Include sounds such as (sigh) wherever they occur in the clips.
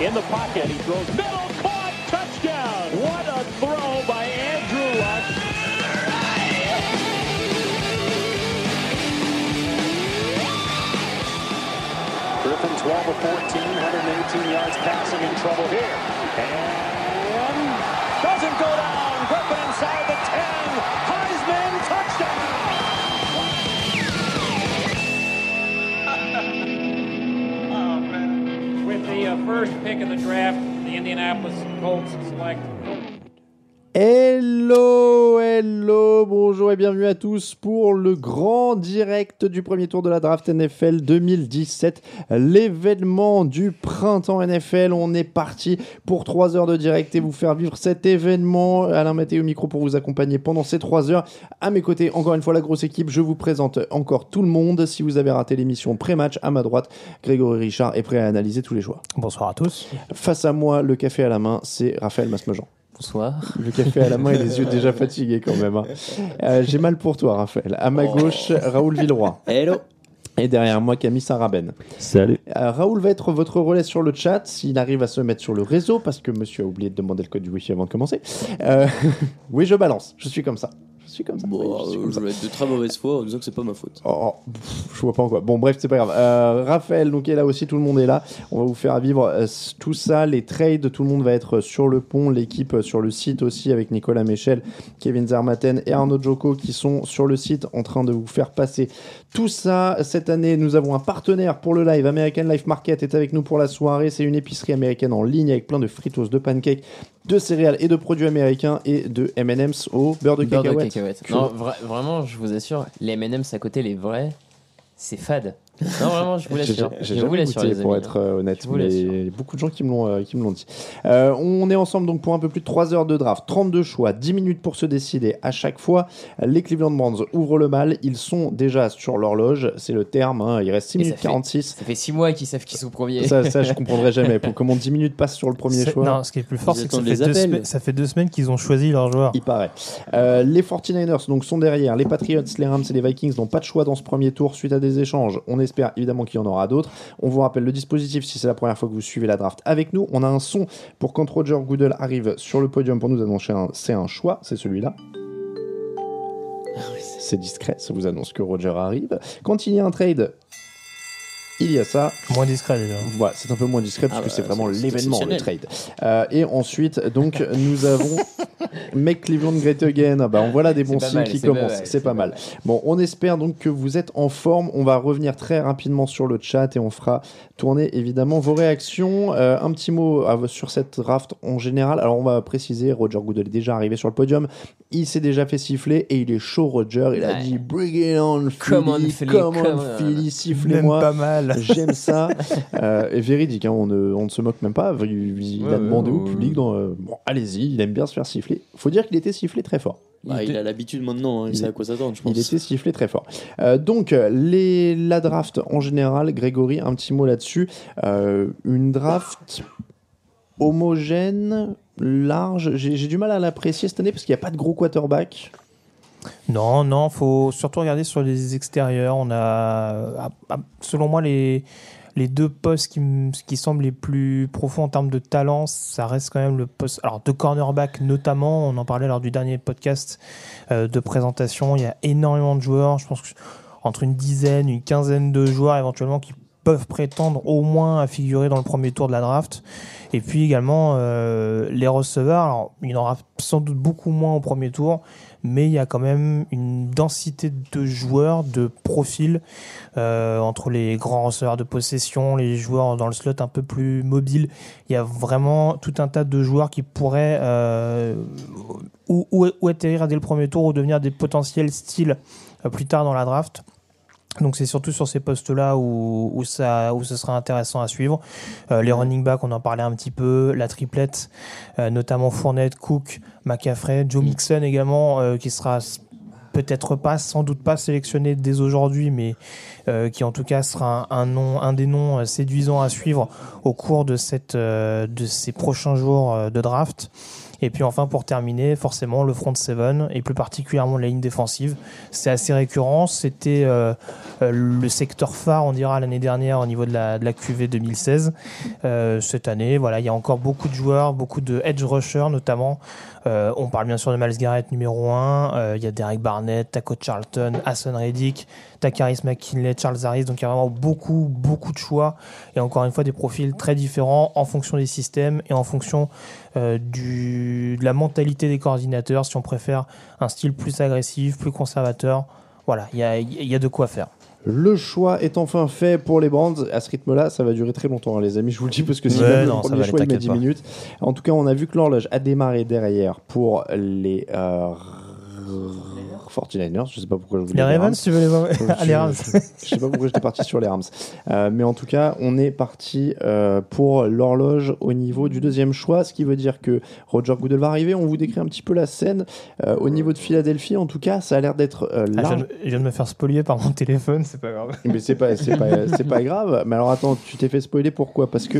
In the pocket. He throws middle, caught, touchdown. What a throw by Andrew Luck. Griffin 12 of 14, 118 yards passing in trouble here. And doesn't go down. Griffin inside the 10. First pick of the draft, the Indianapolis Colts select bonjour et bienvenue à tous pour le grand direct du premier tour de la draft NFL 2017, l'événement du printemps NFL. On est parti pour 3 heures de direct et vous faire vivre cet événement. Alain au micro pour vous accompagner pendant ces 3 heures. À mes côtés, encore une fois, la grosse équipe. Je vous présente encore tout le monde. Si vous avez raté l'émission pré-match, à ma droite, Grégory Richard est prêt à analyser tous les choix. Bonsoir à tous. Face à moi, le café à la main, c'est Raphaël Masmejean. Bonsoir. Le café à la main et les yeux déjà (laughs) fatigués quand même. hein. Euh, J'ai mal pour toi, Raphaël. À ma gauche, Raoul Villeroy. Hello. Et derrière moi, Camille Saraben. Salut. Euh, Raoul va être votre relais sur le chat s'il arrive à se mettre sur le réseau, parce que monsieur a oublié de demander le code du Wi-Fi avant de commencer. Euh, (laughs) oui, je balance. Je suis comme ça. Je suis comme ça. Oui, je suis comme ça. je vais être de très mauvaise foi en disant que c'est pas ma faute. Oh, pff, je vois pas en quoi. Bon, bref, c'est pas grave. Euh, Raphaël, donc, est là aussi, tout le monde est là. On va vous faire vivre euh, tout ça, les trades, tout le monde va être sur le pont, l'équipe euh, sur le site aussi, avec Nicolas Méchel, Kevin Zermatten et Arnaud Joko qui sont sur le site en train de vous faire passer tout ça. Cette année, nous avons un partenaire pour le live. American Life Market est avec nous pour la soirée. C'est une épicerie américaine en ligne avec plein de fritos, de pancakes, de céréales et de produits américains et de M&M's au beurre de Beurre de cacahuète. Non, vra- vraiment, je vous assure, les M&M's à côté, les vrais, c'est fade. Non, vraiment, je vous l'assure. j'ai Je vous jamais l'assure, goûté les pour amis. être euh, honnête, vous mais l'assure. il y a beaucoup de gens qui me l'ont euh, qui me l'ont dit. Euh, on est ensemble donc pour un peu plus de 3 heures de draft, 32 choix, 10 minutes pour se décider à chaque fois. Les Cleveland Browns ouvrent le bal, ils sont déjà sur l'horloge, c'est le terme, hein, il reste 6 Et ça minutes fait- 46. Ça fait 6 mois qu'ils savent qu'ils sont premiers. Ça, ça, je (laughs) comprendrai jamais. Pour comment 10 minutes passent sur le premier choix, Non, ce qui est plus fort, c'est que ça fait, les deux semaines, ça fait deux semaines qu'ils ont choisi leur joueur. il paraît. Euh, les 49ers donc, sont derrière. Les Patriots, les Rams et les Vikings n'ont pas de choix dans ce premier tour suite à des échanges. On espère évidemment qu'il y en aura d'autres. On vous rappelle le dispositif si c'est la première fois que vous suivez la draft avec nous. On a un son pour quand Roger Goodell arrive sur le podium pour nous annoncer un, c'est un choix, c'est celui-là. C'est discret, ça vous annonce que Roger arrive. Quand il y a un trade, il y a ça. Moins discret déjà. Voilà, c'est un peu moins discret parce Ah que bah, c'est vraiment l'événement, le trade. Euh, et ensuite, donc, nous avons (laughs) Make Cleveland Great Again. Bah, on voit là des bons signes mal, qui commencent. C'est pas pas mal. Bon, on espère donc que vous êtes en forme. On va revenir très rapidement sur le chat et on fera tourner évidemment vos réactions. Euh, un petit mot à- sur cette draft en général. Alors, on va préciser Roger Goodell est déjà arrivé sur le podium. Il s'est déjà fait siffler et il est chaud, Roger. Il a Ouais. dit Bring it on, Philly. Come on, Philly, Come on, come. Philly, sifflez-moi. pas mal. J'aime ça. (laughs) Euh, et véridique, hein, on, ne, on ne se moque même pas. Il, il Ouais, a ouais, demandé au public dans, euh, bon, allez-y, il aime bien se faire siffler. Faut dire qu'il était sifflé très fort. Bah, il, était- a l'habitude maintenant, hein, il, il sait à quoi s'attendre, je pense. Il était sifflé très fort. Euh, donc, les, la draft en général, Grégory, un petit mot là-dessus. Euh, une draft homogène, large. J'ai du mal à l'apprécier cette année parce qu'il n'y a pas de gros quarterback. Non, non, faut surtout regarder sur les extérieurs. On a, selon moi, les, deux postes qui semblent les plus profonds en termes de talent, ça reste quand même le poste. Alors, de cornerback notamment, on en parlait lors du dernier podcast euh, de présentation. Il y a énormément de joueurs. Je pense que entre une dizaine, une quinzaine de joueurs éventuellement qui peuvent prétendre au moins à figurer dans le premier tour de la draft. Et puis également euh, les receveurs. Alors, il y en aura sans doute beaucoup moins au premier tour, mais il y a quand même une densité de joueurs, de profils euh, entre les grands receveurs de possession, les joueurs dans le slot un peu plus mobiles. Il y a vraiment tout un tas de joueurs qui pourraient euh, ou, atterrir dès le premier tour ou devenir des potentiels styles plus tard dans la draft. Donc c'est surtout sur ces postes-là où, où, ça, où ce sera intéressant à suivre. Euh, les running backs, on en parlait un petit peu, la triplette, euh, notamment Fournette, Cook, McCaffrey, Joe Mixon également, euh, qui sera peut-être pas, sans doute pas sélectionné dès aujourd'hui, mais qui en tout cas sera un, un nom, un des noms séduisants à suivre au cours de, cette, de ces prochains jours de draft. Et puis enfin, pour terminer, forcément, le front seven et plus particulièrement la ligne défensive. C'est assez récurrent. C'était euh, euh, le secteur phare, on dira, l'année dernière au niveau de la, de la QV 2016. Euh, cette année, voilà, il y a encore beaucoup de joueurs, beaucoup de edge rushers notamment. Euh, on parle bien sûr de Miles Garrett numéro 1. il y a Derek Barnett, Taco Charlton, Hassan Reddick, Takaris McKinley, Charles Harris. Donc il y a vraiment beaucoup, beaucoup de choix. Et encore une fois, des profils très différents en fonction des systèmes et en fonction euh, du, de la mentalité des coordinateurs. Si on préfère un style plus agressif, plus conservateur, voilà, il y a, il y a de quoi faire. Le choix est enfin fait pour les Brands. À ce rythme-là, ça va durer très longtemps, hein, les amis. Je vous le dis parce que si Ouais, non, le premier choix il met t'inquiète 10 pas. minutes. En tout cas, on a vu que l'horloge a démarré derrière pour les euh, 49ers. Je sais pas pourquoi je voulais Les Ravens, tu veux les voir (laughs) Ah, les Rams. je, je sais pas pourquoi j'étais parti sur les Rams. Euh, mais en tout cas, on est parti euh, pour l'horloge au niveau du deuxième choix, ce qui veut dire que Roger Goodell va arriver. On vous décrit un petit peu la scène. Euh, au niveau de Philadelphie, en tout cas, ça a l'air d'être euh, Ah, je, viens large. de, je viens de me faire spolier par mon téléphone, c'est pas grave. Mais c'est pas, c'est pas, c'est pas grave. Mais alors attends, tu t'es fait spoiler pourquoi? Parce que,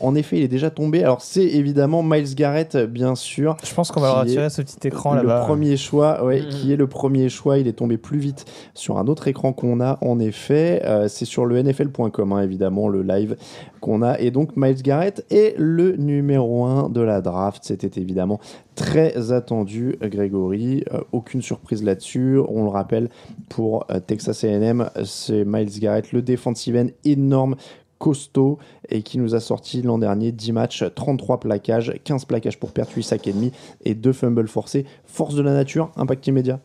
en effet, il est déjà tombé. Alors c'est évidemment Miles Garrett, bien sûr. Je pense qu'on va retirer ce petit écran le là-bas. premier choix, ouais, qui est le premier choix. Il est tombé plus vite sur un autre écran qu'on a. En effet, Euh, c'est sur le NFL.com, hein, évidemment, le live qu'on a. Et donc Miles Garrett est le numéro 1 de la draft. C'était évidemment très attendu, Grégory. Euh, aucune surprise là-dessus. On le rappelle pour euh, Texas A&M, c'est Miles Garrett, le defensive end énorme costaud et qui nous a sorti l'an dernier 10 matchs, 33 plaquages, 15 plaquages pour perdre 8 sacs et demi et 2 fumbles forcés. Force de la nature, impact immédiat.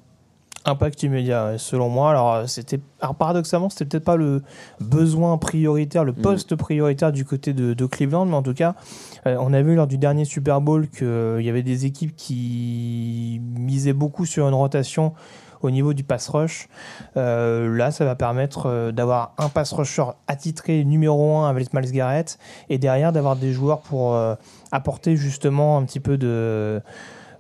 Impact immédiat, selon moi. Alors, euh, c'était, alors paradoxalement, c'était peut-être pas le besoin prioritaire, le poste prioritaire du côté de, de Cleveland, mais en tout cas, euh, on a vu lors du dernier Super Bowl qu'il y avait des équipes qui misaient beaucoup sur une rotation au niveau du pass rush. Euh, là, ça va permettre euh, d'avoir un pass rusher attitré numéro 1 avec Miles Garrett et derrière d'avoir des joueurs pour euh, apporter justement un petit peu de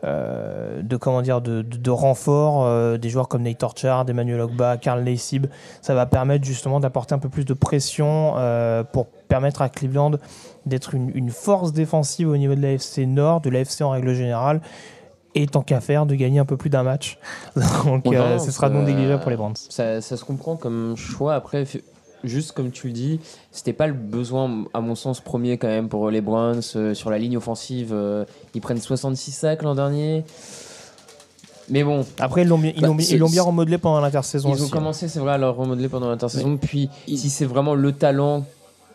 euh, de comment dire de, de, de renfort euh, des joueurs comme Nate Orchard, Emmanuel Ogba, Carl Leysib ça va permettre justement d'apporter un peu plus de pression euh, pour permettre à Cleveland d'être une, une force défensive au niveau de l'AFC Nord, de l'AFC en règle générale et tant qu'à faire de gagner un peu plus d'un match. (laughs) Donc non, ce sera non négligeable pour les Browns. Ça, ça se comprend comme choix. Après, juste comme tu le dis, c'était pas le besoin, à mon sens, premier quand même pour les Browns. euh, sur la ligne offensive, euh, ils prennent 66 sacs l'an dernier. Mais bon, après ils l'ont bien, ils Bah, l'ont bien- c'est- ils l'ont bien remodelé pendant l'intersaison ils aussi, ont hein. commencé, c'est vrai, à leur remodeler pendant l'intersaison. Puis, il- si c'est vraiment le talent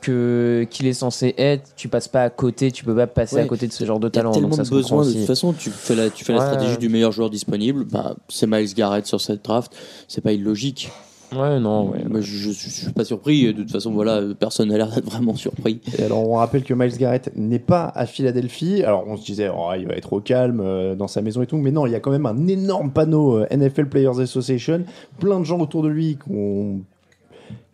que qu'il est censé être, tu passes pas à côté, tu peux pas passer Ouais. à côté de ce genre de Il y a talent. tellement donc ça besoins de toute façon. Tu fais la, tu fais la stratégie du meilleur joueur disponible. Bah, c'est Miles Garrett sur cette draft. C'est pas illogique. Ouais, non, ouais. Moi, je, je, je suis pas surpris. De toute façon, voilà, personne n'a l'air d'être vraiment surpris. Et alors, on rappelle que Miles Garrett n'est pas à Philadelphie. Alors, on se disait, oh, il va être au calme euh, dans sa maison et tout. Mais non, il y a quand même un énorme panneau euh, NFL Players Association. Plein de gens autour de lui qui ont-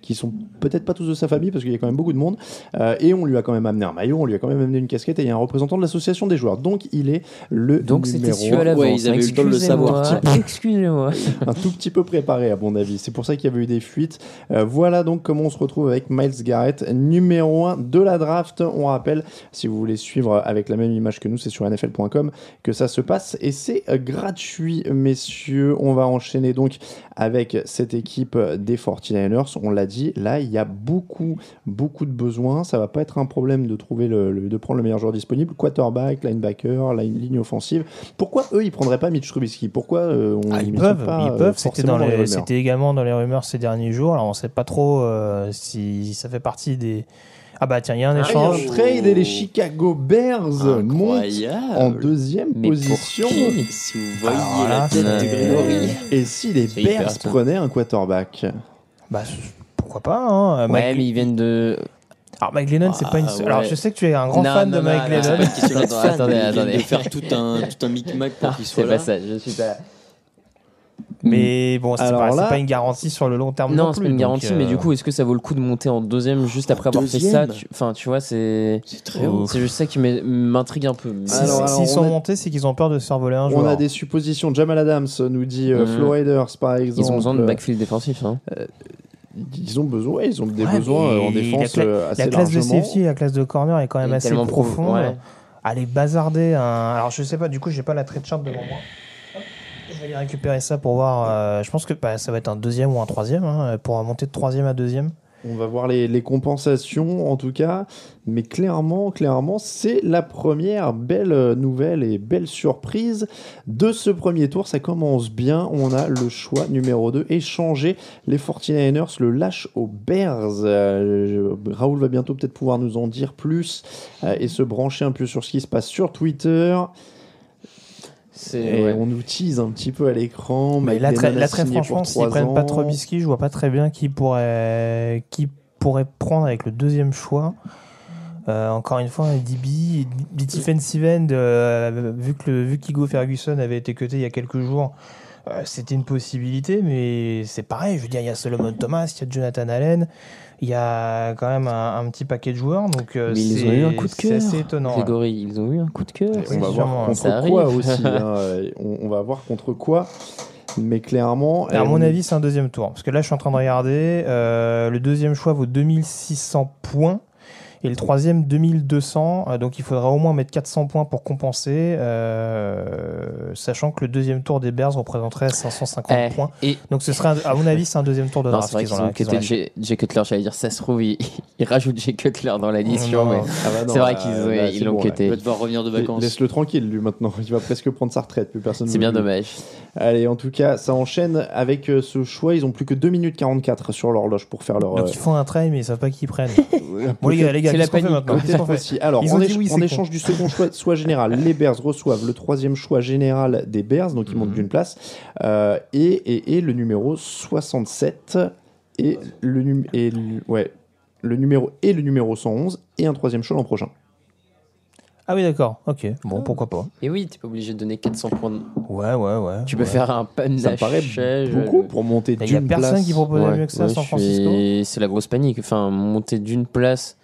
qui sont peut-être pas tous de sa famille parce qu'il y a quand même beaucoup de monde. Euh, et on lui a quand même amené un maillot, on lui a quand même amené une casquette et il y a un représentant de l'association des joueurs. Donc il est le Donc c'était numéro su à l'avance. Ouais, ils avaient eu le temps de le savoir. Excusez-moi, Excusez-moi. (laughs) un tout petit peu préparé à mon avis. C'est pour ça qu'il y avait eu des fuites. Euh, voilà donc comment on se retrouve avec Miles Garrett, numéro 1 de la draft. On rappelle, si vous voulez suivre avec la même image que nous, c'est sur nfl.com que ça se passe et c'est euh, gratuit, messieurs. On va enchaîner donc avec cette équipe des 49ers. On l'a dit, là, il y a beaucoup, beaucoup de besoins. Ça va pas être un problème de trouver le, le- de prendre le meilleur joueur disponible. Quarterback, linebacker, line- ligne offensive. Pourquoi eux, ils prendraient pas Mitch Trubisky? Pourquoi euh, on Ah, ils met peuvent, pas, ils peuvent. C'était dans dans les c'était également dans les rumeurs ces derniers jours. Alors on sait pas trop euh, si ça fait partie des. Ah bah tiens, il y a un Ah, échange. un trade et les Chicago Bears montent Incroyable. en deuxième Mais pour position. qui Si vous voyez Alors la là, tête de c'est- Grégory. Et si les C'est hyper Bears ça. prenaient un quarterback Bah pourquoi pas hein. Ouais, Mike- mais ils viennent de. Alors Mike Lennon, c'est Ah, pas une. ouais. Alors je sais que tu es un grand Non, fan non, de non, Mike non, C'est Lennon. pas une question d'être fan, Attendez, mais ils viennent attendez. de faire tout un, tout un micmac pour qu'il soit C'est là. pas ça, je suis pas là. Mais bon, c'est pas, c'est là- pas une garantie sur le long terme. Non, Non, c'est pas une garantie, euh, mais du coup, est-ce que ça vaut le coup de monter en deuxième juste après avoir fait ça tu- Enfin, tu vois, c'est. C'est juste ça qui m'intrigue un peu. S'ils on sont a- montés, c'est qu'ils ont peur de se faire voler un On joueur. a des suppositions. Jamal Adams nous dit euh, Mhm. Flo Raiders par exemple. Ils ont besoin de euh, backfield défensif. Hein. Ils ont besoin, ils ont des Ouais, besoins euh, en défense la, cla- euh, assez la classe largement. de safety et la classe de corner est quand même assez profonde. Aller bazarder un. Alors je sais pas, du coup j'ai pas la trade chart devant moi. Aller récupérer ça pour voir. euh, je pense que bah, ça va être un deuxième ou un troisième hein, pour monter de troisième à deuxième. On va voir les, les compensations en tout cas, mais clairement, clairement, c'est la première belle nouvelle et belle surprise de ce premier tour. Ça commence bien. On a le choix numéro 2, échanger les 49ers, le lâche aux Bears. Euh, Raoul va bientôt peut-être pouvoir nous en dire plus euh, et se brancher un peu sur ce qui se passe sur Twitter. C'est. Et ouais. on nous tease un petit peu à l'écran. Mais là, très, là, très franchement, s'ils prennent pas. Trubisky, je vois pas très bien qui pourrait, qui pourrait prendre avec le deuxième choix. Euh, encore une fois, un DB, defensive end, euh, vu que le, vu qu'Igo Ferguson avait été cuté il y a quelques jours, euh, c'était une possibilité, mais c'est pareil. Je veux dire, il y a Solomon Thomas, il y a Jonathan Allen, il y a quand même un, un petit paquet de joueurs, donc euh, Mais ils c'est- ont eu un coup de c'est cœur. assez étonnant. ouais. Ils ont eu un coup de cœur. on va voir contre quoi aussi. (laughs) hein, on, on va voir contre quoi. Mais clairement. À mon avis, c'est un deuxième tour. Parce que là, je suis en train de regarder. euh, le deuxième choix vaut 2600 points. Et le troisième, 2200. Euh, donc, il faudra au moins mettre 400 points pour compenser. euh, sachant que le deuxième tour des Bears représenterait 550 Eh, points. Et Donc, ce serait, à mon avis, c'est un deuxième tour de non, draft. c'est vrai qu'ils qu'ils ont cuté. Jay Cutler. J'allais dire, ça se trouve, ils, (laughs) ils rajoutent Jay Cutler dans l'addition. Ah bah c'est vrai là, qu'ils l'ont bon, là. Il cuté. va devoir revenir de vacances. Laisse-le tranquille, lui, maintenant. Il va presque prendre sa retraite. Plus personne C'est bien lui. dommage. Allez, en tout cas, ça enchaîne avec euh, ce choix. Ils ont plus que 2 minutes 44 sur l'horloge pour faire leur. Donc, euh, ils font un try, mais ils savent pas qui ils prennent. (laughs) bon, les gars, les gars, C'est la panique, maintenant aussi. Alors, éch- oui, con. échange du second choix, soit général, (laughs) les Bears reçoivent le troisième choix général des Bears, donc ils montent Mhm. d'une place, euh, et, et, et le numéro 67 et le, num- et le- ouais, le numéro et le numéro 111 et un troisième choix l'an prochain. Ah oui, d'accord. Ok. Bon, pourquoi pas. Et oui, t'es pas obligé de donner 400 points. de- Ouais, ouais, ouais. Tu peux ouais. faire un Ça me paraît beaucoup pour monter Il y a d'une personne place. qui proposait Ouais, mieux que ça à ouais, San Francisco. suis- C'est la grosse panique. Enfin, monter d'une place,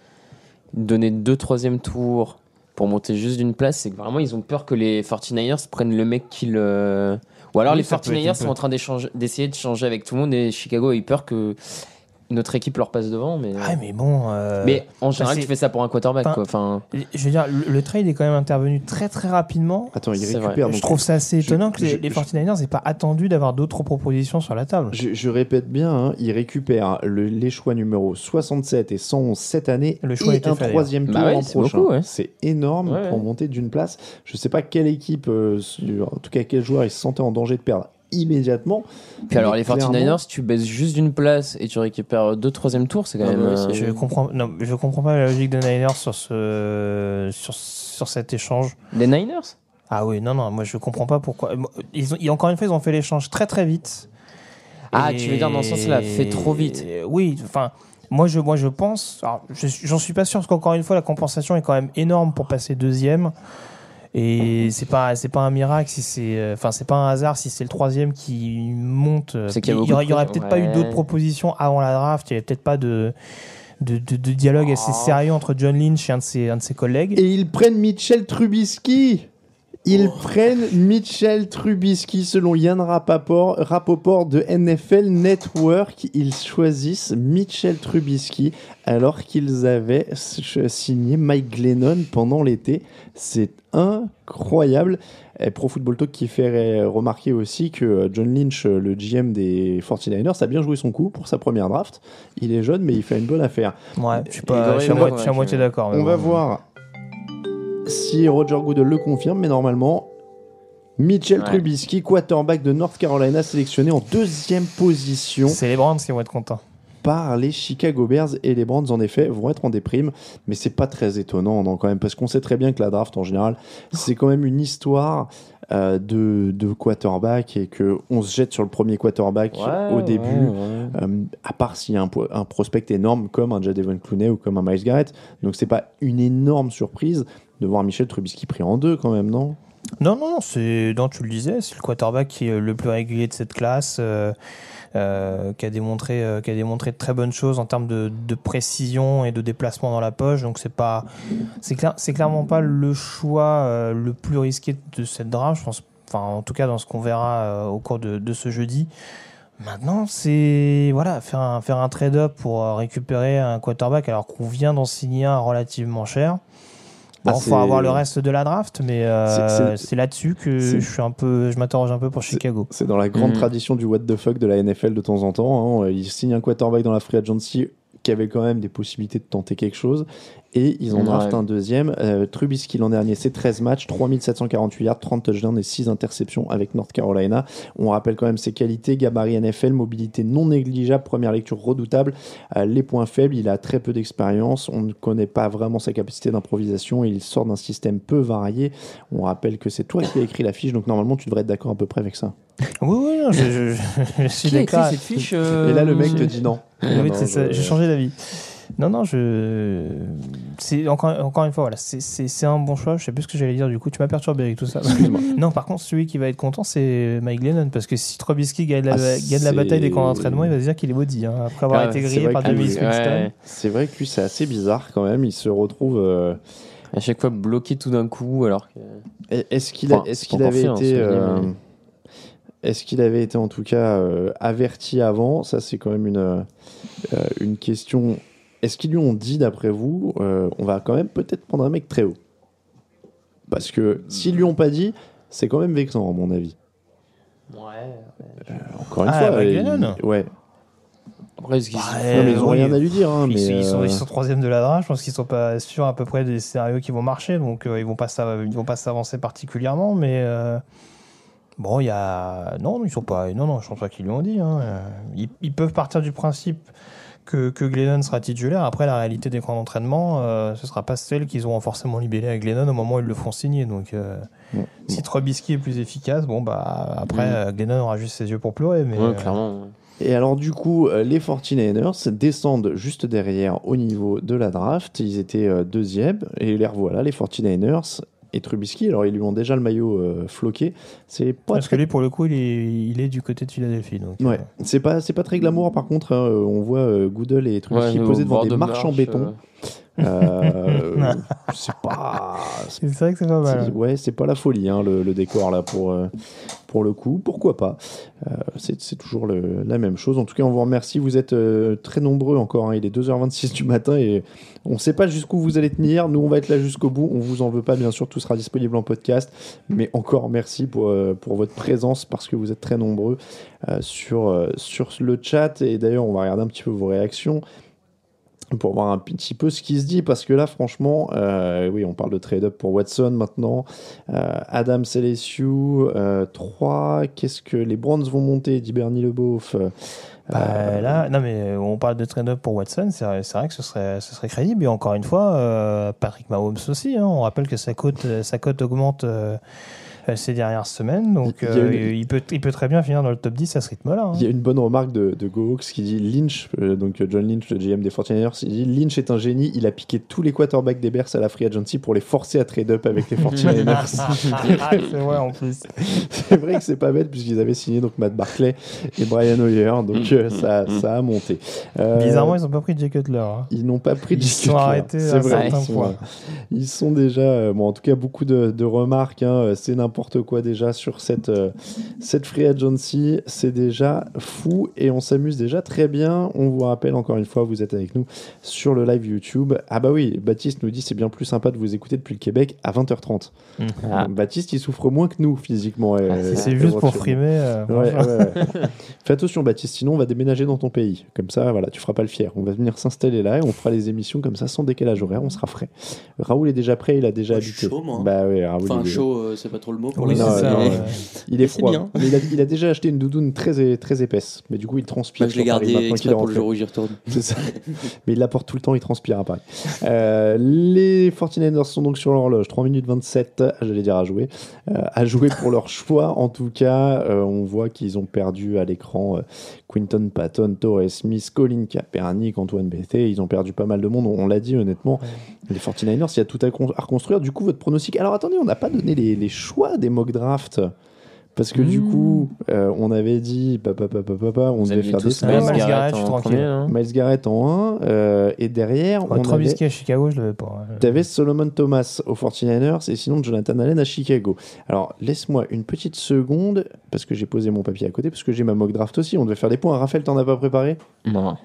donner deux troisième tours pour monter juste d'une place, c'est que vraiment ils ont peur que les 49ers prennent le mec qui le. Ou alors Oui, les ça peut être 49ers un sont en train d'essayer de changer avec tout le monde et Chicago a eu peur que notre équipe leur passe devant. Mais, Ah, mais bon. euh, mais en général, c'est- tu fais ça pour un quarterback. Enfin, quoi. Enfin, Je veux dire, le, le trade est quand même intervenu très très rapidement. Attends, il récupère. je donc- trouve ça assez je- étonnant que je- les, les je- 49ers n'aient pas attendu d'avoir d'autres propositions sur la table. Je, je répète bien, hein, il récupère le- les choix numéro 67 et 111 cette année Le choix a et un fait, troisième tour Bah ouais, l'an c'est prochain. ouais. C'est énorme Ouais, pour monter d'une place. Je sais pas quelle équipe, euh, sur- en tout cas quel joueur, il se sentait en danger de perdre immédiatement. puis alors les clairement- 49ers, tu baisses juste d'une place et tu récupères deux troisième tours, c'est quand Ah même. bah, euh, c'est- Je comprends, non, je comprends pas la logique des Niners sur, ce, sur, sur cet échange. Des Niners? Ah oui, non, non, moi je comprends pas pourquoi. Ils ont, ils- encore une fois, ils ont fait l'échange très très vite. Ah, tu veux dire dans ce sens-là, fait trop vite. Oui, enfin, moi je, moi je pense, alors, je suis- j'en suis pas sûr parce qu'encore une fois, la compensation est quand même énorme pour passer deuxième. Et c'est pas c'est pas un miracle si c'est euh, enfin c'est pas un hasard si c'est le troisième qui monte. y a il y aurait, y peut-être pas eu d'autres propositions avant la draft. Il y avait peut-être pas de de, de- de dialogue assez sérieux entre John Lynch et un de ses, un de ses collègues. Et ils prennent Mitchell Trubisky. Ils prennent Mitchell Trubisky selon Yann Rapaport, Rapoport de NFL Network. Ils choisissent Mitchell Trubisky alors qu'ils avaient signé Mike Glennon pendant l'été. C'est incroyable. Et Pro Football Talk qui fait remarquer aussi que euh, John Lynch, euh, le GM des 49ers, a bien joué son coup pour sa première draft. Il est jeune, mais il fait une bonne affaire. Ouais, je suis Il pas, aurait je suis à, moitié d'accord. On va voir si Roger Goodell le confirme, mais normalement, Mitchell Ouais. Trubisky, quarterback de North Carolina, sélectionné en deuxième position C'est les Browns qui vont être contents. par les Chicago Bears et les Browns en effet vont être en déprime mais c'est pas très étonnant non, quand même parce qu'on sait très bien que la draft en général c'est quand même une histoire euh, de, de quarterback et que on se jette sur le premier quarterback Ouais, au début ouais. euh, à part s'il y a un prospect énorme comme un Jadevon Clooney ou comme un Miles Garrett donc c'est pas une énorme surprise de voir Michel Trubisky pris en deux quand même non? Non, non, c'est, tu le disais, c'est le quarterback qui est le plus régulier de cette classe, euh, euh, qui, a démontré, euh, qui a démontré de très bonnes choses en termes de, précision et de déplacement dans la poche. Donc c'est pas, c'est clair, clairement pas le choix le plus risqué de cette draft. Je pense, enfin, en tout cas dans ce qu'on verra au cours de, ce jeudi. Maintenant, c'est voilà, faire un, faire un trade-up pour récupérer un quarterback alors qu'on vient d'en signer un relativement cher. Bon, Ah, faut c'est- avoir le reste de la draft, mais euh, C'est- là-dessus que je suis un peu, je m'interroge un peu pour Chicago. C'est dans la grande Mhm. tradition du what the fuck de la NFL de temps en temps. hein. Il signe un quarterback dans la free agency qui avait quand même des possibilités de tenter quelque chose. Et ils en Ouais. draftent un deuxième. Euh, Trubisky l'an dernier, c'est 13 matchs, 3748 yards, 30 touchdowns et 6 interceptions avec North Carolina. On rappelle quand même ses qualités, gabarit NFL, mobilité non négligeable, première lecture redoutable. Euh, les points faibles, il a très peu d'expérience, on ne connaît pas vraiment sa capacité d'improvisation et il sort d'un système peu varié. On rappelle que c'est toi qui as écrit la fiche, donc normalement tu devrais être d'accord à peu près avec ça. Oui, oui, non, je, je- je suis d'accord. euh, Et là, le mec te dit non. Oui, Non, c'est ça, je- j'ai changé d'avis. Non, non, je. C'est encore, encore une fois, voilà, c'est- c'est c'est un bon choix. Je sais plus ce que j'allais dire du coup. Tu m'as perturbé avec tout ça. (laughs) non, par contre, celui qui va être content, c'est Mike Glennon parce que si Trubisky gagne la, Ah, gagne la bataille des camps d'entraînement, il va se dire qu'il est maudit hein, après avoir Ouais, été grillé par Ah, Winston. ouais. C'est vrai que lui, c'est assez bizarre quand même. Il se retrouve. euh, À chaque fois bloqué tout d'un coup, alors que. Est-ce qu'il a- Enfin, est-ce qu'il avait été. hein, euh, mais- Est-ce qu'il avait été en tout cas euh, averti avant? Ça, c'est quand même une, euh, une question. Est-ce qu'ils lui ont dit, d'après vous, euh, on va quand même peut-être prendre un mec très haut? Parce que s'ils lui ont pas dit, c'est quand même vexant, à mon avis. Ouais. Encore une Ah, fois. Mike il- Glennon Ouais. Après, qu'ils Ouais, Non, mais ils ont oui. rien à lui dire. hein, Ils, mais, sont- ils sont, euh, ils sont troisième de la draft. Je pense qu'ils sont pas sûrs à peu près des scénarios qui vont marcher, donc euh, ils vont pas ils vont pas s'avancer particulièrement. Mais euh, bon, il y a non, ils sont pas. Non, non, je pense pas qu'ils lui ont dit. hein. Euh, Ils, ils peuvent partir du principe que, que Glennon sera titulaire. Après, la réalité des camps d'entraînement, euh, ce sera pas celle qu'ils auront forcément libellé à Glennon au moment où ils le font signer. Donc, euh, Bon. si Trubisky est plus efficace, bon bah après, Mm. euh, Glennon aura juste ses yeux pour pleurer. Mais Ouais, euh, clairement. Et alors du coup, les 49ers descendent juste derrière au niveau de la draft. Ils étaient deuxième et les revoilà, les 49ers et Trubisky. Alors ils lui ont déjà le maillot euh, floqué. C'est pas parce que lui, pour le coup, il est, il est du côté de Philadelphie. Donc, Ouais, euh, c'est pas c'est pas très glamour par contre. hein. On voit euh, Goodell et Trubisky Ouais, posés devant des de marches en béton. Euh, (laughs) c'est pas C'est vrai que c'est pas mal. ouais, c'est pas la folie hein, le, le décor là pour euh, pour le coup. Pourquoi pas? Euh, C'est toujours le- la même chose. En tout cas, on vous remercie. Vous êtes euh, très nombreux encore. hein. Il est 2h26 du matin et on ne sait pas jusqu'où vous allez tenir. Nous, on va être là jusqu'au bout. On vous en veut pas, bien sûr. Tout sera disponible en podcast. Mais encore merci pour pour votre présence parce que vous êtes très nombreux sur sur le chat. Et d'ailleurs, on va regarder un petit peu vos réactions pour voir un petit peu ce qui se dit parce que là franchement euh, oui on parle de trade up pour Watson maintenant euh, Adam Celesiu 3 qu'est-ce que les Browns vont monter dit Bernie Leboeuf Euh, Bah, là, non mais on parle de trade-up pour Watson, c'est vrai, c'est vrai que ce serait, ce serait crédible. Et encore une fois, euh, Patrick Mahomes aussi. hein. on rappelle que sa cote, sa cote augmente euh, euh, ces dernières semaines. Donc Il a euh, une- il, peut, il peut très bien finir dans le top 10 à ce rythme-là. hein. Il y a une bonne remarque de, de Gohawks qui dit Lynch, euh, donc euh, John Lynch, le GM des 49ers, il dit Lynch est un génie, il a piqué tous les quarterbacks des Bears à la free agency pour les forcer à trade up avec les (laughs) 49ers. (laughs) c'est vrai en plus. c'est vrai que c'est pas bête puisqu'ils avaient signé donc Matt Barclay et Brian Hoyer, donc euh, ça, ça a monté. Euh, Bizarrement, ils n'ont pas pris Jay Cutler. hein. ils n'ont pas pris de Ils se discussion. sont arrêtés à vrai, certains ils sont, points. ils sont déjà, euh, bon, en tout cas, beaucoup de, de remarques. hein, c'est n'importe quoi déjà sur cette, euh, cette free agency. C'est déjà fou et on s'amuse déjà très bien. On vous rappelle encore une fois, vous êtes avec nous sur le live YouTube. Ah bah oui, Baptiste nous dit c'est bien plus sympa de vous écouter depuis le Québec à 20h30. Mhm. Ah. Baptiste, il souffre moins que nous physiquement. Si et c'est juste pour frimer. euh, Ouais, bonjour. ouais, ouais. (laughs) Fais attention, Baptiste, sinon on va déménager dans ton pays. Comme ça, voilà, tu feras pas le fier. On va venir s'installer là et on fera les émissions comme ça sans décalage horaire. On sera frais. Raoul est déjà prêt, il a déjà suis chaud, moi. Bah oui, Raoul. Enfin, est- chaud, euh, c'est pas trop le mot pour Oui, les Non, c'est ça. ouais. Il est froid. bien. Mais il, a, il a déjà acheté une doudoune très, très épaisse. Mais du coup, il transpire. Bah, je l'ai gardé maintenant qu'il exprès est pour le jour où j'y retourne. (laughs) Ça. Mais il la porte tout le temps, il transpire à Paris. Euh, les 49ers sont donc sur l'horloge. 3 minutes 27, j'allais dire à jouer. Euh, à jouer pour leur choix. En tout cas, euh, on voit qu'ils ont perdu à l'écran euh, Quinton Patton, Torres Smith, Colin Kaepernick, Antoine Bethé. Ils ont perdu pas mal de monde. On, on l'a dit honnêtement. Les 49ers, il y a tout à, con- à reconstruire. Du coup, votre pronostic. Alors attendez, on n'a pas donné les, les choix des mock drafts. Parce que du coup, euh, on avait dit, papa, papa, papa, on Vous devait faire des semaines. Miles Garrett, Garrett je suis en tranquille. premier. hein. Miles Garrett en 1, euh, et derrière, Ouais, on avait, Trubisky à Chicago, je l'avais pas. hein. t'avais Solomon Thomas aux 49ers et sinon Jonathan Allen à Chicago. Alors, laisse-moi une petite seconde, parce que j'ai posé mon papier à côté, parce que j'ai ma mock draft aussi. On devait faire des points. Raphaël, t'en as pas préparé? Non.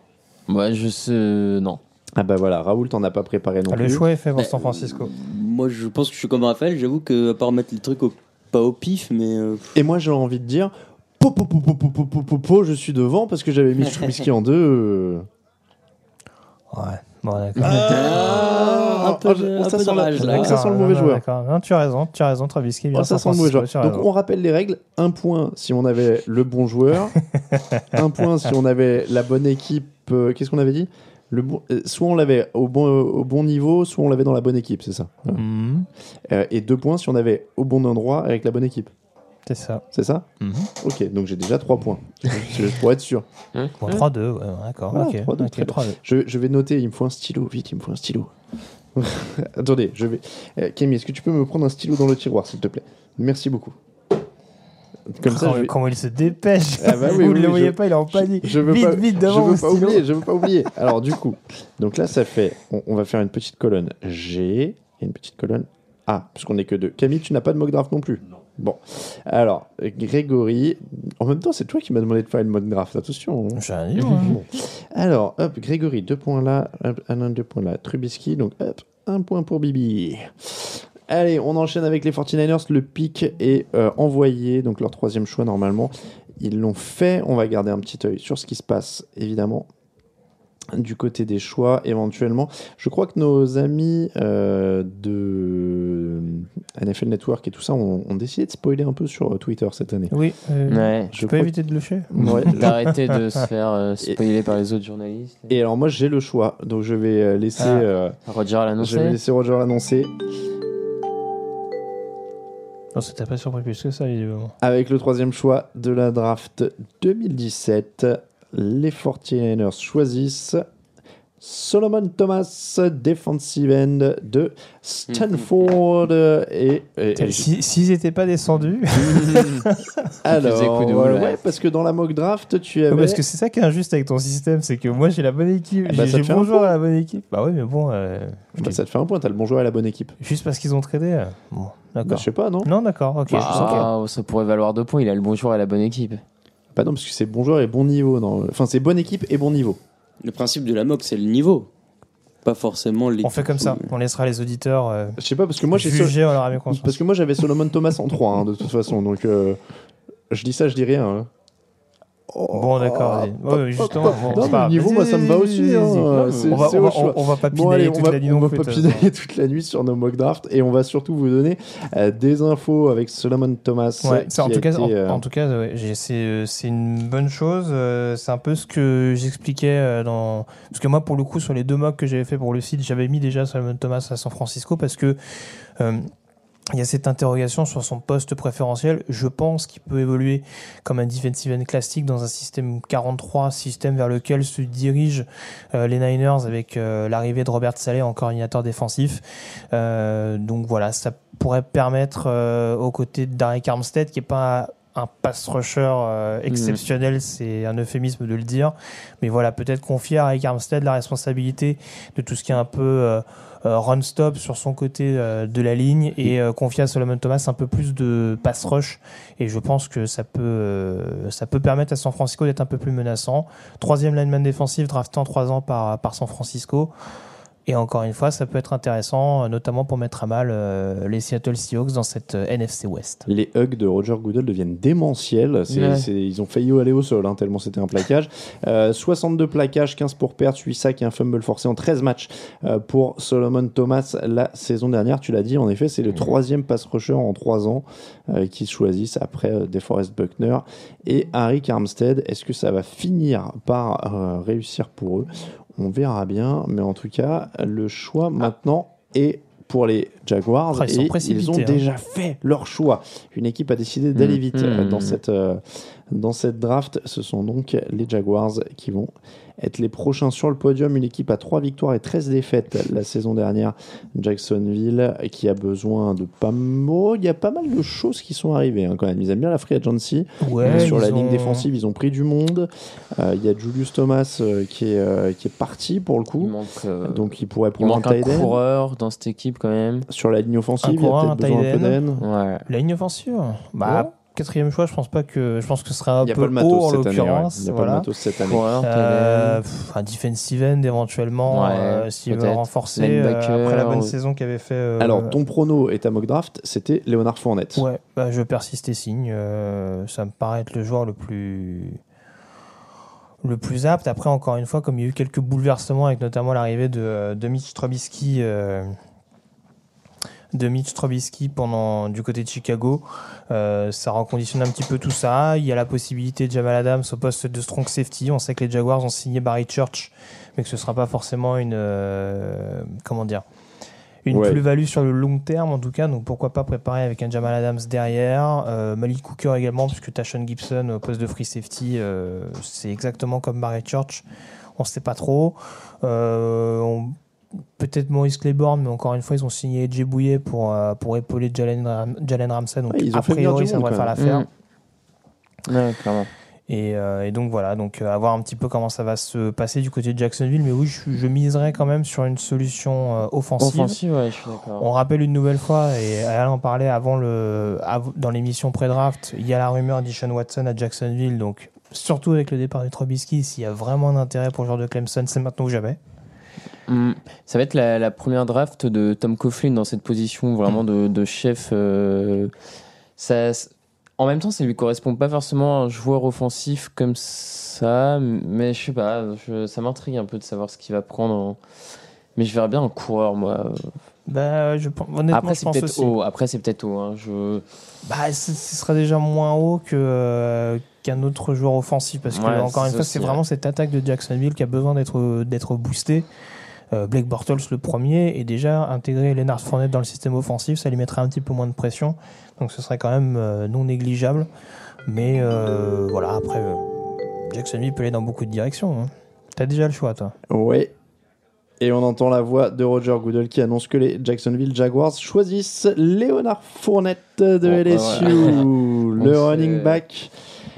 Ouais, je sais. Non. Ah bah voilà, Raoul, t'en as pas préparé non Ah, le plus. choix est fait pour San Francisco. Moi, je pense que je suis comme Raphaël. J'avoue que, à part mettre les trucs au- pas au pif, mais. euh, Et moi, j'ai envie de dire, po, po, po, po, po, po, po, po, po, je suis devant parce que j'avais mis Trubisky en deux. euh. Ouais, bon, d'accord. Ah, un peu de- un ça peu sent la- d'orage, là. ça D'accord, sent le mauvais non, joueur. d'accord. Non, tu as raison, tu as raison, Travisky. Oh, ça sent le mauvais joueur. Donc on rappelle les règles. Un point si on avait le bon joueur. (laughs) un point si on avait la bonne équipe. euh, Qu'est-ce qu'on avait dit? Le bon, euh, Soit on l'avait au bon, au bon niveau, soit on l'avait dans la bonne équipe, c'est ça. Mhm, Euh, et deux points si on avait au bon endroit avec la bonne équipe. c'est ça. C'est ça Mhm. Ok, donc j'ai déjà trois points. (laughs) Pour être sûr. Hein Bon, 3-2, ouais, d'accord. Ah, ok, 3-2, ok, très bien. 3-2. Je, je vais noter, il me faut un stylo, vite, il me faut un stylo. (laughs) Attendez, je vais. Euh, Camille, est-ce que tu peux me prendre un stylo dans le tiroir, s'il te plaît? Merci beaucoup. Comme ça, Comment- je vais- Comment il se dépêche Ah bah oui, Vous oui, ne le oui, voyez je- pas, il est en panique. Je veux vite, pas, vite, je devant veux au pas oublier, je veux pas oublier. Alors du coup, donc là ça fait, on, on va faire une petite colonne G et une petite colonne A, puisqu'on n'est que deux. Camille, tu n'as pas de mock draft non plus. Non. Bon, alors Grégory, en même temps c'est toi qui m'as demandé de faire une mock draft. Attention. hein. J'ai rien dit, moi. Bon. (laughs) Alors, hop, Grégory, deux points là, hop, Alain, deux points là, Trubisky, donc hop, un point pour Bibi. Allez, on enchaîne avec les 49ers. Le pic est euh, envoyé, donc leur troisième choix normalement. Ils l'ont fait. On va garder un petit œil sur ce qui se passe, évidemment, du côté des choix, éventuellement. Je crois que nos amis euh, de NFL Network et tout ça ont, ont décidé de spoiler un peu sur euh, Twitter cette année. Oui, euh, Ouais. je Je peux éviter de le chier Ouais, (laughs) D'arrêter de se faire euh, spoiler par les autres journalistes. Et alors moi j'ai le choix, donc je vais laisser, Ah. euh, Roger l'a je vais laisser Roger l'annoncer. Non, ça t'a pas surpris plus que ça, évidemment. Avec le troisième choix de la draft 2017, les 49ers choisissent Solomon Thomas, defensive end de Stanford. et, et- et- Si- S'ils n'étaient pas descendus, (laughs) alors, ouais, ouais. parce que dans la mock draft, tu avais. parce que c'est ça qui est injuste avec ton système, c'est que moi j'ai la bonne équipe, Ah bah, j'ai fait bon joueur à la bonne équipe. Bah oui, mais bon, euh, Bah, ça te fait un point, t'as le bon joueur et la bonne équipe. juste parce qu'ils ont tradé. euh, Bon, Bah, d'accord. je sais pas, non Non, d'accord, ok. Ah, ça pourrait valoir deux points. Il a le bon joueur et la bonne équipe. Bah non, parce que c'est bon joueur et bon niveau. Non. Enfin, c'est bonne équipe et bon niveau. Le principe de la mock, c'est le niveau. Pas forcément les. On fait comme ça, on laissera les auditeurs euh, Je sais pas, parce que moi j'ai. Sol- leur conscience. Parce que moi j'avais Solomon Thomas en 3 de toute façon, donc euh, je dis ça, je dis rien. hein. Bon, d'accord, vas-y. hop, Ouais, justement, Non, mais niveau, moi ça me va aussi. Hein, euh, On va, on va, choix. on, on va pas Bon, allez, pinailler on toute va, la nuit on non va toute façon. pinailler toute la nuit sur nos mock drafts et on va surtout vous donner euh, des infos avec Solomon Thomas. Ça, en, a tout cas, été, en, euh, en tout cas, c'est euh, une bonne chose. euh, C'est un peu ce que j'expliquais euh, dans. Parce que moi, pour le coup, sur les deux mocks que j'avais fait pour le site, j'avais mis déjà Solomon Thomas à San Francisco parce que. Euh, il y a cette interrogation sur son poste préférentiel. Je pense qu'il peut évoluer comme un defensive end classique dans un système 43, système vers lequel se dirigent euh, les Niners avec euh, l'arrivée de Robert Saleh en coordinateur défensif. Euh, donc voilà, ça pourrait permettre aux côtés d'Aric Armstead, qui est pas un pass rusher exceptionnel, c'est un euphémisme de le dire. Mais voilà, peut-être confier à Eric Armstead la responsabilité de tout ce qui est un peu euh, run-stop sur son côté euh, de la ligne et euh, confier à Solomon Thomas un peu plus de pass rush. Et je pense que ça peut, ça peut permettre à San Francisco d'être un peu plus menaçant. Troisième lineman défensif drafté en trois ans par, par San Francisco. Et encore une fois, ça peut être intéressant, euh, notamment pour mettre à mal euh, les Seattle Seahawks dans cette euh, NFC West. Les hugs de Roger Goodell deviennent démentiels. ils ont failli aller au sol, hein, tellement c'était un plaquage. (laughs) 62 plaquages, 15 pour perdre, 8 sacs et un fumble forcé en 13 matchs pour Solomon Thomas la saison dernière. Tu l'as dit, en effet, c'est le troisième pass rusher en 3 ans qu'ils choisissent après DeForest Buckner et Harry Armstead. Est-ce que ça va finir par réussir pour eux on verra bien, mais en tout cas, le choix maintenant est pour les Jaguars ils et ils ont hein. déjà fait leur choix. Une équipe a décidé d'aller Mmh. vite euh, Mmh. dans cette euh, dans cette draft. Ce sont donc les Jaguars qui vont être les prochains sur le podium. Une équipe à 3 victoires et 13 défaites la saison dernière. Jacksonville qui a besoin de pas mal. Il y a pas mal de choses qui sont arrivées hein, quand même. Ils aiment bien la free agency. Ouais, sur la ligne défensive, ils ont pris du monde. Euh, Il y a Julius Thomas euh, qui, est, euh, qui est parti pour le Il coup. manque, euh, Donc il pourrait il prendre manque un un coureur dans cette équipe quand même. Sur la ligne offensive, Un il y a coureur, peut-être un besoin un tight peu d'aide. Ouais. La ligne offensive? Bah, quatrième choix, je pense pas que je pense que ce sera un Il n'y a peu pas le haut matos en cette année. ouais. l'occurrence. Il n'y a pas le matos cette année. Euh, pff, un defensive end éventuellement Ouais, euh, s'il veut renforcer euh, après la bonne ou- saison qu'avait fait. euh, Alors, ton prono et ta mock draft, c'était Léonard Fournette. Ouais, bah, je persiste et signe. euh, ça me paraît être le joueur le plus le plus apte. Après, encore une fois, comme il y a eu quelques bouleversements avec notamment l'arrivée de, de Mitch Trubisky, euh, de Mitch Trubisky pendant du côté de Chicago, euh, ça reconditionne un petit peu tout ça. Il y a la possibilité de Jamal Adams au poste de strong safety. On sait que les Jaguars ont signé Barry Church, mais que ce sera pas forcément une euh, comment dire une Ouais. plus-value sur le long terme en tout cas. Donc pourquoi pas préparer avec un Jamal Adams derrière, euh, Malik Cooker également, puisque Tashon Gibson au poste de free safety, euh, c'est exactement comme Barry Church. On ne sait pas trop. Euh, on- Peut-être Maurice Claiborne, mais encore une fois, ils ont signé Edge Bouillet pour, euh, pour épauler Jalen, Ram- Jalen Ramsey. Donc, Ouais, a priori, ça devrait faire l'affaire. Ouais, clairement. Et, euh, et donc voilà, donc euh, à voir un petit peu comment ça va se passer du côté de Jacksonville. Mais oui, je, je miserais quand même sur une solution euh, offensive. Offensive, ouais, je suis. On rappelle une nouvelle fois, et Alain en parlait avant le, av- dans l'émission pré-draft, il y a la rumeur d'Ishon Watson à Jacksonville. Donc, surtout avec le départ de Trubisky, s'il y a vraiment un intérêt pour le joueur de Clemson, c'est maintenant ou jamais. Mm. Ça va être la, la première draft de Tom Coughlin dans cette position vraiment de, de chef. euh, ça, en même temps, ça lui correspond pas forcément à un joueur offensif comme ça, mais je sais pas, je- ça m'intrigue un peu de savoir ce qu'il va prendre. en- Mais je verrais bien un coureur, moi. Bah, je, pense- honnêtement, Après, je c'est pense peut-être aussi. haut. Après, c'est peut-être haut. hein. Je... Bah, ce, sera déjà moins haut que, euh, qu'un autre joueur offensif parce que, Ouais, encore une c'est fois, c'est ouais. vraiment cette attaque de Jacksonville qui a besoin d'être, d'être boostée. Euh, Blake Bortles le premier et déjà intégrer Leonard Fournette dans le système offensif, ça lui mettrait un petit peu moins de pression. Donc ce serait quand même euh, non négligeable. Mais euh, voilà, après, euh, Jacksonville peut aller dans beaucoup de directions. hein. T'as déjà le choix, toi. Ouais. Et on entend la voix de Roger Goodell qui annonce que les Jacksonville Jaguars choisissent Léonard Fournette de Bon, bah, LSU, le On running back.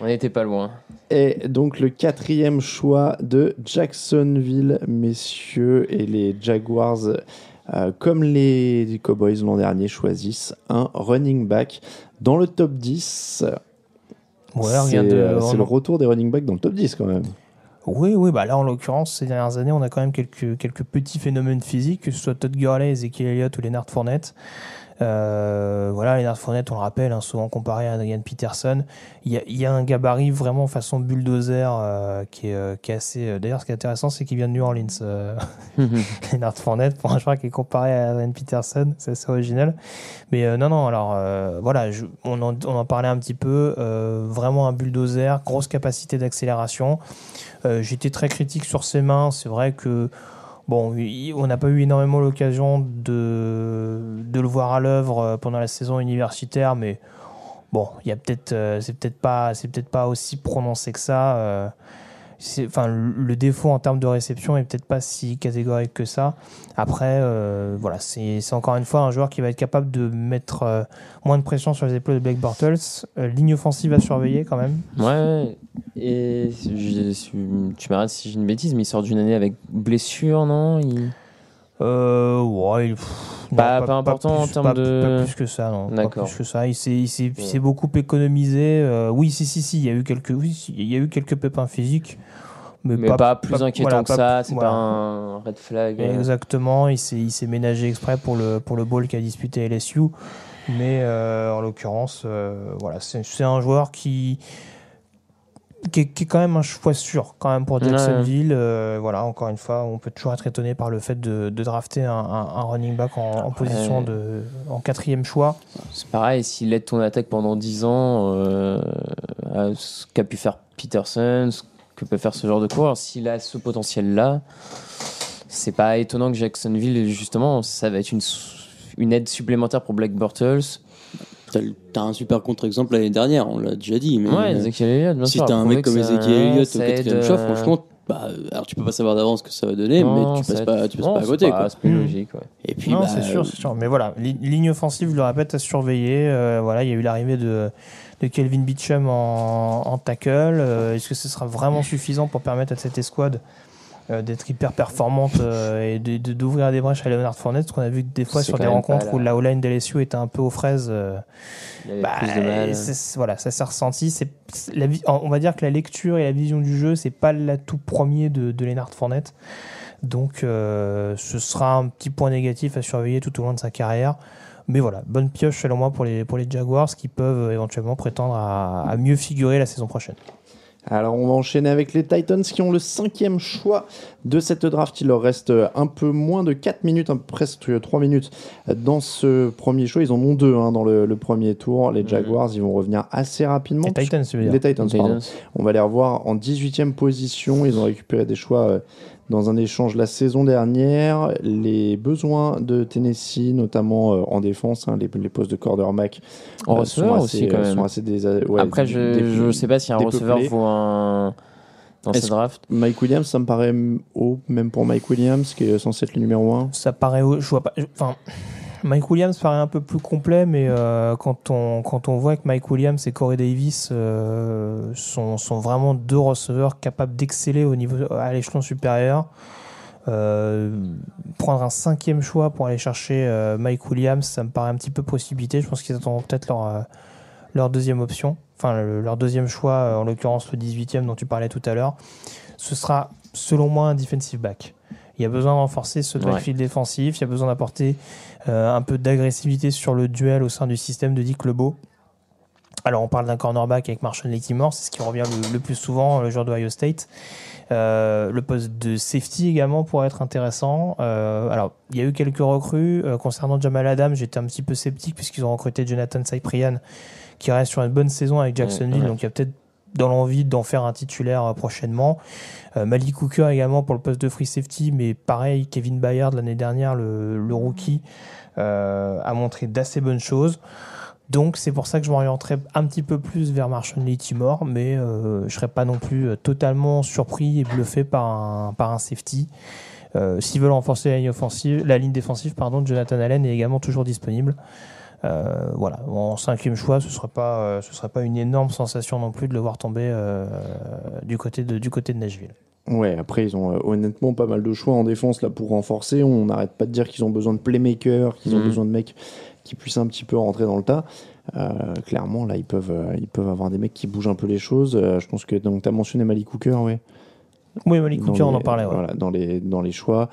On n'était pas loin. Est donc le quatrième choix de Jacksonville, messieurs, et les Jaguars, euh, comme les Cowboys l'an dernier, choisissent un running back dans le top 10. Ouais, c'est rien de euh, c'est le retour des running backs dans le top 10 quand même. Oui, oui, bah là en l'occurrence, ces dernières années, on a quand même quelques, quelques petits phénomènes physiques, que ce soit Todd Gurley, Ezekiel Elliott ou Leonard Fournette. Euh, voilà, Leonard Fournette, on le rappelle, hein, souvent comparé à Adrian Peterson. Il y a, il y a un gabarit vraiment façon bulldozer euh, qui, est, euh, qui est assez. euh, D'ailleurs, ce qui est intéressant, c'est qu'il vient de New Orleans, euh, (laughs) Leonard Fournette, pour un joueur qui est comparé à Adrian Peterson, c'est assez original. Mais non, non, alors voilà, je- on, en, on en parlait un petit peu. vraiment un bulldozer, grosse capacité d'accélération. J'étais très critique sur ses mains. C'est vrai que bon, on n'a pas eu énormément l'occasion de, de le voir à l'œuvre euh, pendant la saison universitaire, mais bon, il y a peut-être, euh, c'est peut-être pas, c'est peut-être pas aussi prononcé que ça. Enfin, le défaut en termes de réception est peut-être pas si catégorique que ça. Après, euh, voilà, c'est encore une fois un joueur qui va être capable de mettre euh, moins de pression sur les épaules de Blake Bortles. Euh, ligne offensive à surveiller quand même. Ouais. Et tu m'arrêtes si j'ai une bêtise, mais il sort d'une année avec blessure, non? Euh, ouais, il- pff, non, Pas- pas important plus, en termes pas- de- Pas plus que ça, non. Pas D'accord. plus que ça. Il s'est, il s'est, il Ouais. s'est beaucoup économisé. euh, oui, si, si, si. Il y a eu quelques, oui, si, il y a eu quelques pépins physiques, mais, Mais pas, plus inquiétant voilà, que ça, c'est voilà. pas un red flag. euh. Exactement. Il s'est, il s'est ménagé exprès pour le pour le bowl qu'a disputé LSU. Mais euh, en l'occurrence, euh, voilà, c'est, c'est un joueur qui qui est, qui est quand même un choix sûr quand même pour Ouais. Jacksonville. Euh, voilà, encore une fois, on peut toujours être étonné par le fait de, de drafter un, un- un running back en, en position de en quatrième choix. C'est pareil, s'il aide ton attaque pendant 10 ans, euh, à ce qu'a pu faire Peterson, ce que peut faire ce genre de coureur, s'il a ce potentiel-là, c'est pas étonnant que Jacksonville, justement, ça va être une, une aide supplémentaire pour Black Bortles. T'as un super contre-exemple l'année dernière, on l'a déjà dit. Mais Ouais, Ezekiel Elliott, bien si sûr. t'as un mec comme Ezekiel Elliott au quatrième choix, euh, franchement, bah, alors tu peux pas savoir d'avance ce que ça va donner, non, mais tu passes pas, tu passes non, pas à c'est côté. pas- quoi. C'est plus logique, ouais. Et puis, non, bah, c'est sûr, c'est sûr. Mais voilà, li- ligne offensive, je le répète, à surveiller. Euh, voilà, il y a eu l'arrivée de, de Kelvin Beachum en, en tackle. Euh, Est-ce que ce sera vraiment suffisant pour permettre à cette escouade euh, d'être hyper performante euh, et de- d'ouvrir des brèches à Leonard Fournette Parce qu'on a vu des fois sur des rencontres où la- O-line d'LSU était un peu aux fraises. euh, Il y avait bah, plus de mal. c'est- c'est- voilà, ça s'est ressenti. C'est on va dire que la lecture et la vision du jeu, c'est pas l'atout premier de, de Lennart Fournette. Donc, euh, ce sera un petit point négatif à surveiller tout au long de sa carrière. Mais voilà, bonne pioche selon moi pour les, pour les Jaguars qui peuvent éventuellement prétendre à, à mieux figurer la saison prochaine. Alors on va enchaîner avec les Titans qui ont le cinquième choix de cette draft. Il leur reste un peu moins de 4 minutes, presque 3 minutes dans ce premier choix. Ils en ont deux hein, dans le, le premier tour. Les Jaguars, ils vont revenir assez rapidement. Les Titans, tu veux dire. Les Titans, Les. Titans. On va les revoir en 18e position. Ils ont récupéré des choix euh, dans un échange la saison dernière. Les besoins de Tennessee, notamment euh, en défense, hein, les, les postes de quarterback En euh, receveur sont aussi, assez, quand euh, même. sont assez dés- ouais, Après, je, je sais pas si un receveur vaut un. Dans ce draft. Mike Williams, ça me paraît haut, même pour Mike Williams, qui est censé être le numéro 1. Ça paraît. haut, Je vois pas. Enfin. Mike Williams paraît un peu plus complet, mais euh, quand, on, quand on voit que Mike Williams et Corey Davis euh, sont, sont vraiment deux receveurs capables d'exceller au niveau à l'échelon supérieur, euh, prendre un cinquième choix pour aller chercher euh, Mike Williams, ça me paraît un petit peu précipité. Je pense qu'ils attendront peut-être leur, euh, leur deuxième option, enfin le- leur deuxième choix, euh, en l'occurrence le 18e dont tu parlais tout à l'heure. Ce sera, selon moi, un defensive back. Il y a besoin de renforcer ce Ouais. backfield défensif, il y a besoin d'apporter euh, un peu d'agressivité sur le duel au sein du système de Dick LeBeau. Alors on parle d'un cornerback avec Marshall Latimore, c'est ce qui revient le, le plus souvent, le joueur de Ohio State. Euh, le poste de safety également pourrait être intéressant. Euh, alors il y a eu quelques recrues concernant Jamal Adams, j'étais un petit peu sceptique puisqu'ils ont recruté Jonathan Cyprian qui reste sur une bonne saison avec Jacksonville, Ouais, donc il y a peut-être dans l'envie d'en faire un titulaire euh, prochainement. Euh, Malik Hooker également pour le poste de free safety, mais pareil, Kevin Bayard l'année dernière, le, le rookie, euh, a montré d'assez bonnes choses. Donc c'est pour ça que je m'orienterai un petit peu plus vers Marshall Timor, mais euh, je serais pas non plus totalement surpris et bluffé par un, par un safety. S'ils veulent renforcer la ligne, offensive, la ligne défensive, pardon, Jonathan Allen est également toujours disponible. Euh, voilà, en cinquième choix, ce ne sera, pas, euh, ce sera pas une énorme sensation non plus de le voir tomber euh, du, côté de, du côté de Nashville. Ouais, après, ils ont euh, honnêtement pas mal de choix en défense là pour renforcer. On n'arrête pas de dire qu'ils ont besoin de playmakers, qu'ils ont Mhm. besoin de mecs qui puissent un petit peu rentrer dans le tas. Euh, clairement, là, ils peuvent, euh, ils peuvent avoir des mecs qui bougent un peu les choses. Euh, je pense que tu as mentionné Malik Hooker, ouais. Oui, Malik Dans Hooker, on les- en parlait. ouais. Voilà, dans, les, dans les choix.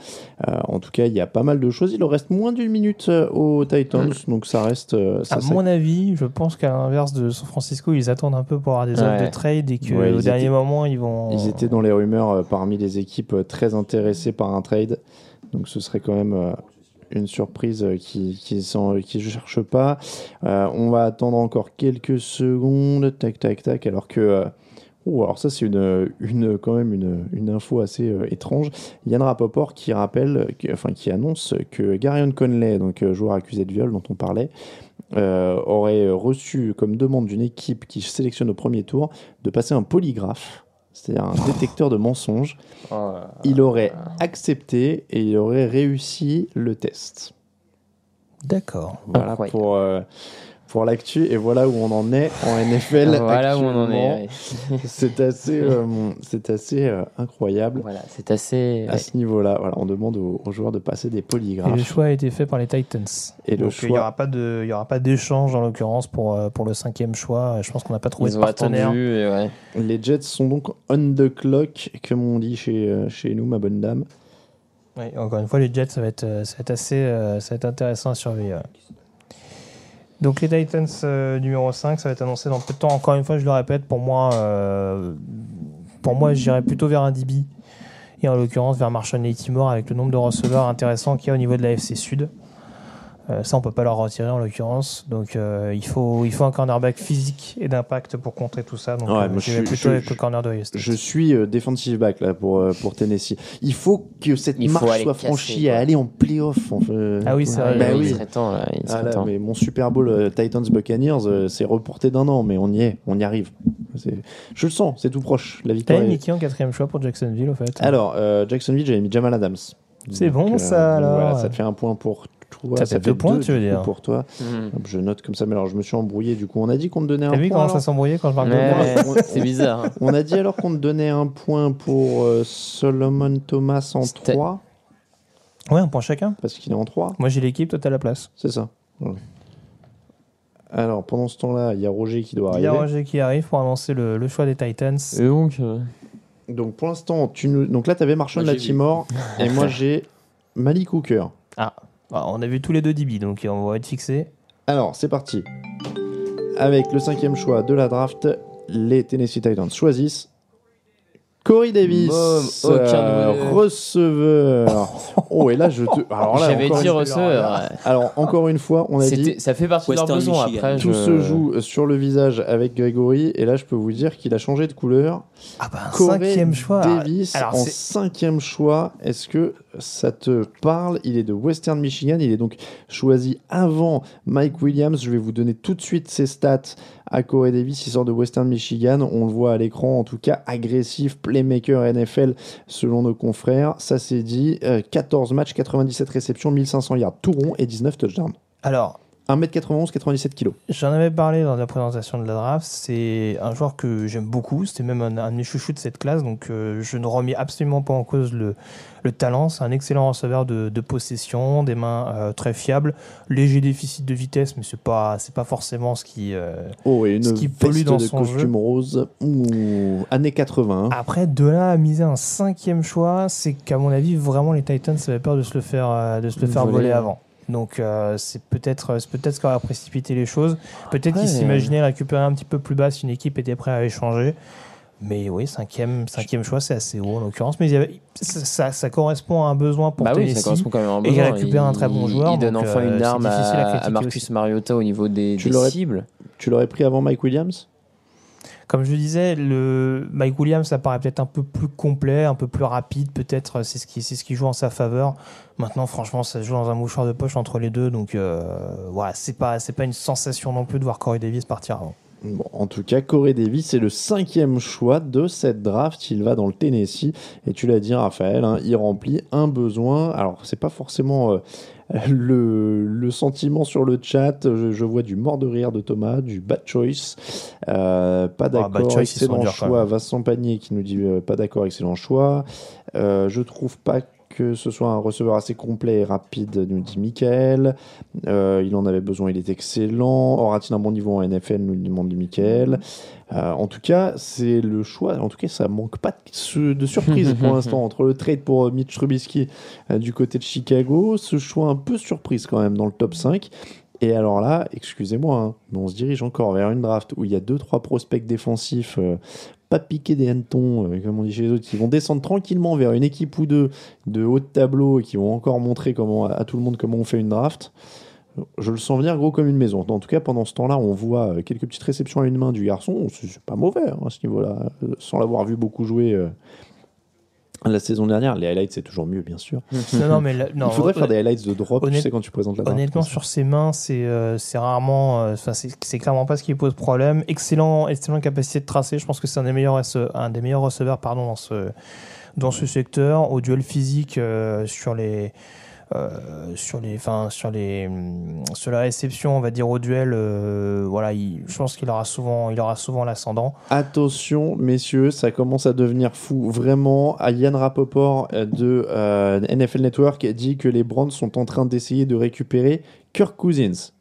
Euh, en tout cas, il y a pas mal de choses. Il leur reste moins d'une minute euh, aux Titans, donc ça reste. euh, ça, À ça- mon avis, je pense qu'à l'inverse de San Francisco, ils attendent un peu pour avoir des offres Ouais. de trade et qu'au Ouais, dernier étaient- moment, ils vont. Ils étaient dans les rumeurs euh, parmi les équipes euh, très intéressées par un trade. Donc ce serait quand même euh, une surprise euh, qui qui ne cherche pas. Euh, on va attendre encore quelques secondes. Tac, tac, tac. Alors que euh, Oh, alors ça c'est une, une, quand même une, une info assez euh, étrange. Yann Rapoport qui rappelle, que- enfin qui annonce que Garion Conley, donc euh, joueur accusé de viol dont on parlait, euh, aurait reçu comme demande d'une équipe qui sélectionne au premier tour de passer un polygraphe, c'est-à-dire un (laughs) détecteur de mensonges. Oh, Il aurait accepté et il aurait réussi le test. D'accord. Voilà Incroyable. pour, euh, pour l'actu et voilà où on en est en NFL. (laughs) Voilà où on en est. ouais. (laughs) C'est assez, euh, c'est assez euh, incroyable. Voilà, c'est assez. À ce niveau-là, voilà, on demande aux, aux joueurs de passer des Et polygraphes. le choix a été fait par les Titans. Et le Donc, il n'y choix- aura pas de, il y aura pas d'échange en l'occurrence pour euh, pour le cinquième choix. Je pense qu'on n'a pas trouvé Ils de partenaire. attendu. et ouais. Les Jets sont donc on the clock, comme on dit chez, chez nous, ma bonne dame. Oui, encore une fois, les Jets, ça va être, ça va être assez, ça va être intéressant à surveiller. Donc les Titans euh, numéro 5, ça va être annoncé dans peu de temps. Encore une fois, je le répète, pour moi, euh, plutôt vers un DB et en l'occurrence vers Marshall Latimore avec le nombre de receveurs intéressants qu'il y a au niveau de la FC Sud. Euh, ça, on peut pas leur retirer en l'occurrence. Donc, euh, il faut, il faut un cornerback physique et d'impact pour contrer tout ça. Donc, Ouais, euh, je- plutôt je- avec le corner de State. Je suis euh, defensive back là pour, euh, pour Tennessee. Il faut que cette Il marche soit casser, franchie quoi. à aller en playoff. en fait. Ah oui, c'est vrai. Bah il oui. serait temps. Là, il Ah là, temps. mais mon Super Bowl euh, Titans Buccaneers, euh, c'est reporté d'un an, mais on y est, on y arrive. Je le sens, c'est tout proche. La victoire. T'avais mis qui en quatrième choix pour Jacksonville, au fait? Alors, euh, Jacksonville, j'avais mis Jamal Adams. C'est bon, ça, alors. Voilà, ça te fait un point pour toi. Ça fait deux points, tu veux du coup, dire. Pour toi. Hop, Je note comme ça, mais alors je me suis embrouillé. Du coup, on a dit qu'on te donnait un vu point. comment ça alors s'embrouillait quand je parle de Ouais, moi on- c'est bizarre. hein. On a dit alors qu'on te donnait un point pour euh, Solomon Thomas en C'était- 3, Ouais, un point chacun. parce qu'il est en 3. Moi j'ai l'équipe, toi t'as la place. C'est ça. Voilà. Alors, pendant ce temps-là, il y a Roger qui doit Il y arriver. a Roger qui arrive pour annoncer le, le choix des Titans. Et donc, euh, Donc, pour l'instant, tu nous... Donc là, tu avais Marshall Moi, j'ai Latimore et moi, (laughs) j'ai Malik Hooker. Ah, on a vu tous les deux DB, donc on va être fixés. Alors, c'est parti. Avec le cinquième choix de la draft, les Tennessee Titans choisissent Corey Davis, aucun euh, receveur. (laughs) Oh, et là, je te. Alors là, j'avais dit une- receveur. Alors, encore une fois, on a dit Ça fait partie de leurs besoins. Michigan. Après, tout je- se joue sur le visage avec Grégory. Et là, je peux vous dire qu'il a changé de couleur. Ah bah un Corey cinquième choix. Davis Alors, en c'est- cinquième choix. Est-ce que ça te parle Il est de Western Michigan. Il est donc choisi avant Mike Williams. Je vais vous donner tout de suite ses stats à Corey Davis. Il sort de Western Michigan. On le voit à l'écran, en tout cas agressif, playmaker NFL selon nos confrères. Ça c'est dit. Euh, 14 matchs, 97 réceptions, 1500 yards tout rond et 19 touchdowns. Alors, 1m91, 97 kg. j'en avais parlé dans la présentation de la draft. C'est un joueur que j'aime beaucoup. C'était même un, un de mes chouchous de cette classe. Donc, euh, je ne remets absolument pas en cause le, le talent. C'est un excellent receveur de, de possession, des mains euh, très fiables. Léger déficit de vitesse, mais c'est pas, c'est pas forcément ce qui. euh, Oh, et une Ce qui pollue dans de son costume jeu. rose. Ouh, années 80. hein. Après, de là à miser un cinquième choix, c'est qu'à mon avis, vraiment, les Titans avaient peur de se le faire, de se le faire voler avant. Donc, euh, c'est peut-être c'est peut-être ce qui aurait précipité les choses. Peut-être qu'ils s'imaginaient récupérer un petit peu plus bas si une équipe était prête à échanger. Mais oui, cinquième, cinquième choix, c'est assez haut en l'occurrence. Mais il y avait- ça, correspond à un besoin pour Bah oui, Tennessee. ça correspond quand même à un Et il besoin. récupère un très bon joueur, Il donne enfin euh, une arme à à, à critiquer Marcus aussi. Mariota au niveau des, Tu des cibles. Tu l'aurais pris avant Mike Williams? Comme je disais, le Mike Williams, ça paraît peut-être un peu plus complet, un peu plus rapide, peut-être c'est ce qui ce qui joue en sa faveur. Maintenant, franchement, ça se joue dans un mouchoir de poche entre les deux, donc euh, voilà, c'est pas c'est pas une sensation non plus de voir Corey Davis partir avant. En tout cas, Corey Davis c'est le cinquième choix de cette draft. Il va dans le Tennessee. Et tu l'as dit, Raphaël, hein, il remplit un besoin. Alors, c'est pas forcément euh, le, le sentiment sur le chat. Je, je vois du mort de rire de Thomas, du bad choice. Euh, pas d'accord, choice, ils sont excellent choix. Vincent Panier qui nous dit euh, pas d'accord, excellent choix. Euh, je trouve pas que ce soit un receveur assez complet et rapide, nous dit Michael. Euh, il en avait besoin, il est excellent. Aura-t-il un bon niveau en NFL, nous demande Michael. Euh, en tout cas, c'est le choix. En tout cas, ça manque pas de, surprise (laughs) pour l'instant entre le trade pour euh, Mitch Trubisky euh, du côté de Chicago, ce choix un peu surprise quand même dans le top 5. Et alors là, excusez-moi, hein, mais on se dirige encore vers une draft où il y a deux trois prospects défensifs, euh, pas piqués des hannetons, euh, comme on dit chez les autres, qui vont descendre tranquillement vers une équipe ou deux de haut de tableau et qui vont encore montrer comment, à tout le monde comment on fait une draft. Je le sens venir gros comme une maison. En tout cas, pendant ce temps-là, on voit euh, quelques petites réceptions à une main du garçon. C'est pas mauvais hein, à ce niveau-là. Euh, Sans l'avoir vu beaucoup jouer euh, la saison dernière, les highlights, c'est toujours mieux, bien sûr. Non, non, mais non, Il faudrait faire des highlights de drop, tu honnête- sais, quand tu présentes la. Honnêtement, sur ses mains, c'est euh, rarement. euh, c'est clairement pas ce qui pose problème. Excellent, excellente capacité de tracer. Je pense que c'est un des meilleurs, un des meilleurs receveurs pardon, dans, ce, dans ce secteur. Au duel physique, sur les. Euh, sur les, enfin, sur les, hum, sur la réception, on va dire au duel, euh, voilà, il- je pense qu'il aura souvent, il aura souvent l'ascendant. Attention, messieurs, ça commence à devenir fou. Vraiment, Yann Rapoport euh, de euh, NFL Network dit que les Browns sont en train d'essayer de récupérer Kirk Cousins.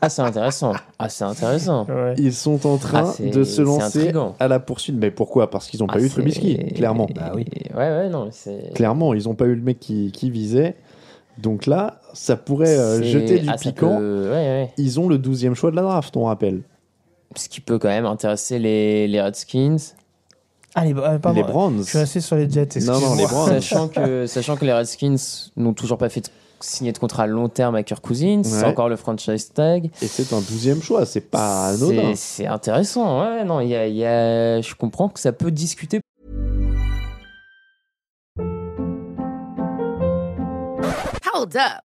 Ah, c'est intéressant. Ah, c'est intéressant. Ils sont en train Ah, de se lancer à la poursuite. Mais pourquoi? Parce qu'ils n'ont pas Ah, eu Trubisky, clairement. Bah oui. Ouais, ouais, non. Clairement, ils n'ont pas eu le mec qui, qui visait. Donc là, ça pourrait euh, jeter du ah, piquant. peut- ouais, ouais. Ils ont le 12e choix de la draft, on rappelle. Ce qui peut quand même intéresser les, les Redskins. Ah, les, euh, pardon, Les Browns. Je suis resté sur les Jets. Non, non, les. Browns. Sachant que, sachant que les Redskins n'ont toujours pas fait de- signer de contrat à long terme avec Kirk Cousins, c'est encore le franchise tag. Et c'est un 12e choix, c'est pas anodin. C'est c'est intéressant, ouais, non, il y a, il y a- je comprends que ça peut discuter Hold up.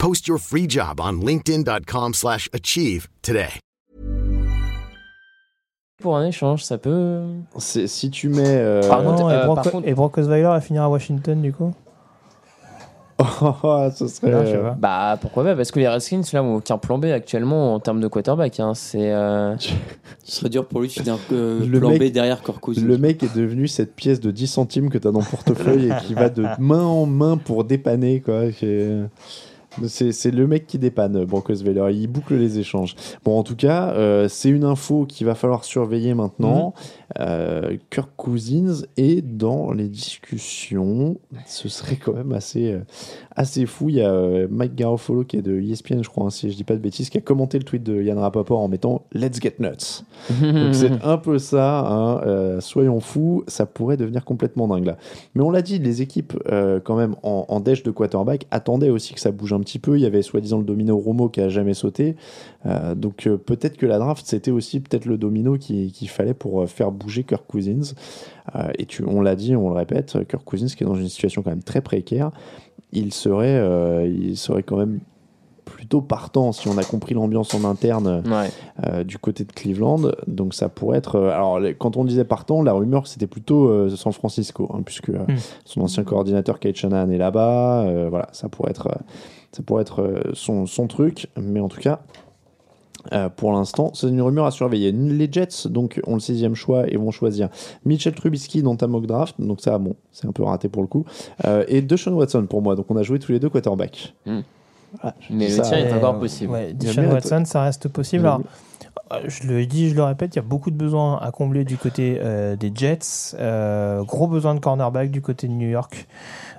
Post your free job on linkedin.com/achieve slash achieve today. pour un échange, ça peut. C'est- Si tu mets. euh, Pardon, et, euh, Brock, par contre- et Brock Osweiler à finir à Washington, du coup? (laughs) Oh, ce serait. Non, je sais euh, pas. Bah pourquoi pas Parce que les Redskins là ont aucun plan B actuellement en termes de quarterback. Hein. C'est euh, (laughs) Ce serait dur pour lui de finir euh, Le plan mec- B derrière Corcousins. Le mec est devenu cette pièce de 10 centimes que tu as dans le portefeuille et qui va de (laughs) main en main pour dépanner. quoi. C'est le mec qui dépanne, Broncosweiler. Il boucle les échanges. Bon, en tout cas, euh, c'est une info qu'il va falloir surveiller maintenant. Euh, Kirk Cousins est dans les discussions. Ce serait quand même assez, euh, assez fou. Il y a euh, Mike Garofolo qui est de ESPN, je crois, hein, si je dis pas de bêtises, qui a commenté le tweet de Yann Rapaport en mettant Let's get nuts. Donc c'est (laughs) un peu ça, hein, euh, soyons fous, ça pourrait devenir complètement dingue là. Mais on l'a dit, les équipes euh, quand même en, en dèche de quarterback attendaient aussi que ça bouge un petit peu. Il y avait soi-disant le domino Romo qui a jamais sauté. Euh, donc euh, peut-être que la draft c'était aussi peut-être le domino qui- qu'il fallait pour euh, faire bouger Kirk Cousins. Euh, et tu, on l'a dit, on le répète, Kirk Cousins qui est dans une situation quand même très précaire, il serait, euh, il serait quand même plutôt partant si on a compris l'ambiance en interne ouais. euh, du côté de Cleveland. Donc ça pourrait être. euh, alors les- quand on disait partant, la rumeur c'était plutôt euh, San Francisco, hein, puisque euh, Hmm. son ancien coordinateur Kate Shanahan est là-bas. euh, voilà, ça pourrait être, euh, ça pourrait être euh, son, son truc. Mais en tout cas. Euh, pour l'instant, c'est une rumeur à surveiller. Les Jets, donc, ont le sixième choix et vont choisir Mitchell Trubisky dans ta mock draft. Donc, ça, bon, c'est un peu raté pour le coup. Euh, et Deshaun Watson pour moi. Donc, on a joué tous les deux quarterback. Voilà, je Mais le ça, tien est encore possible. Ouais, Deshaun Watson, ça reste possible. Alors, je le dis, je le répète, il y a beaucoup de besoins à combler du côté euh, des Jets. Euh, gros besoin de cornerback du côté de New York.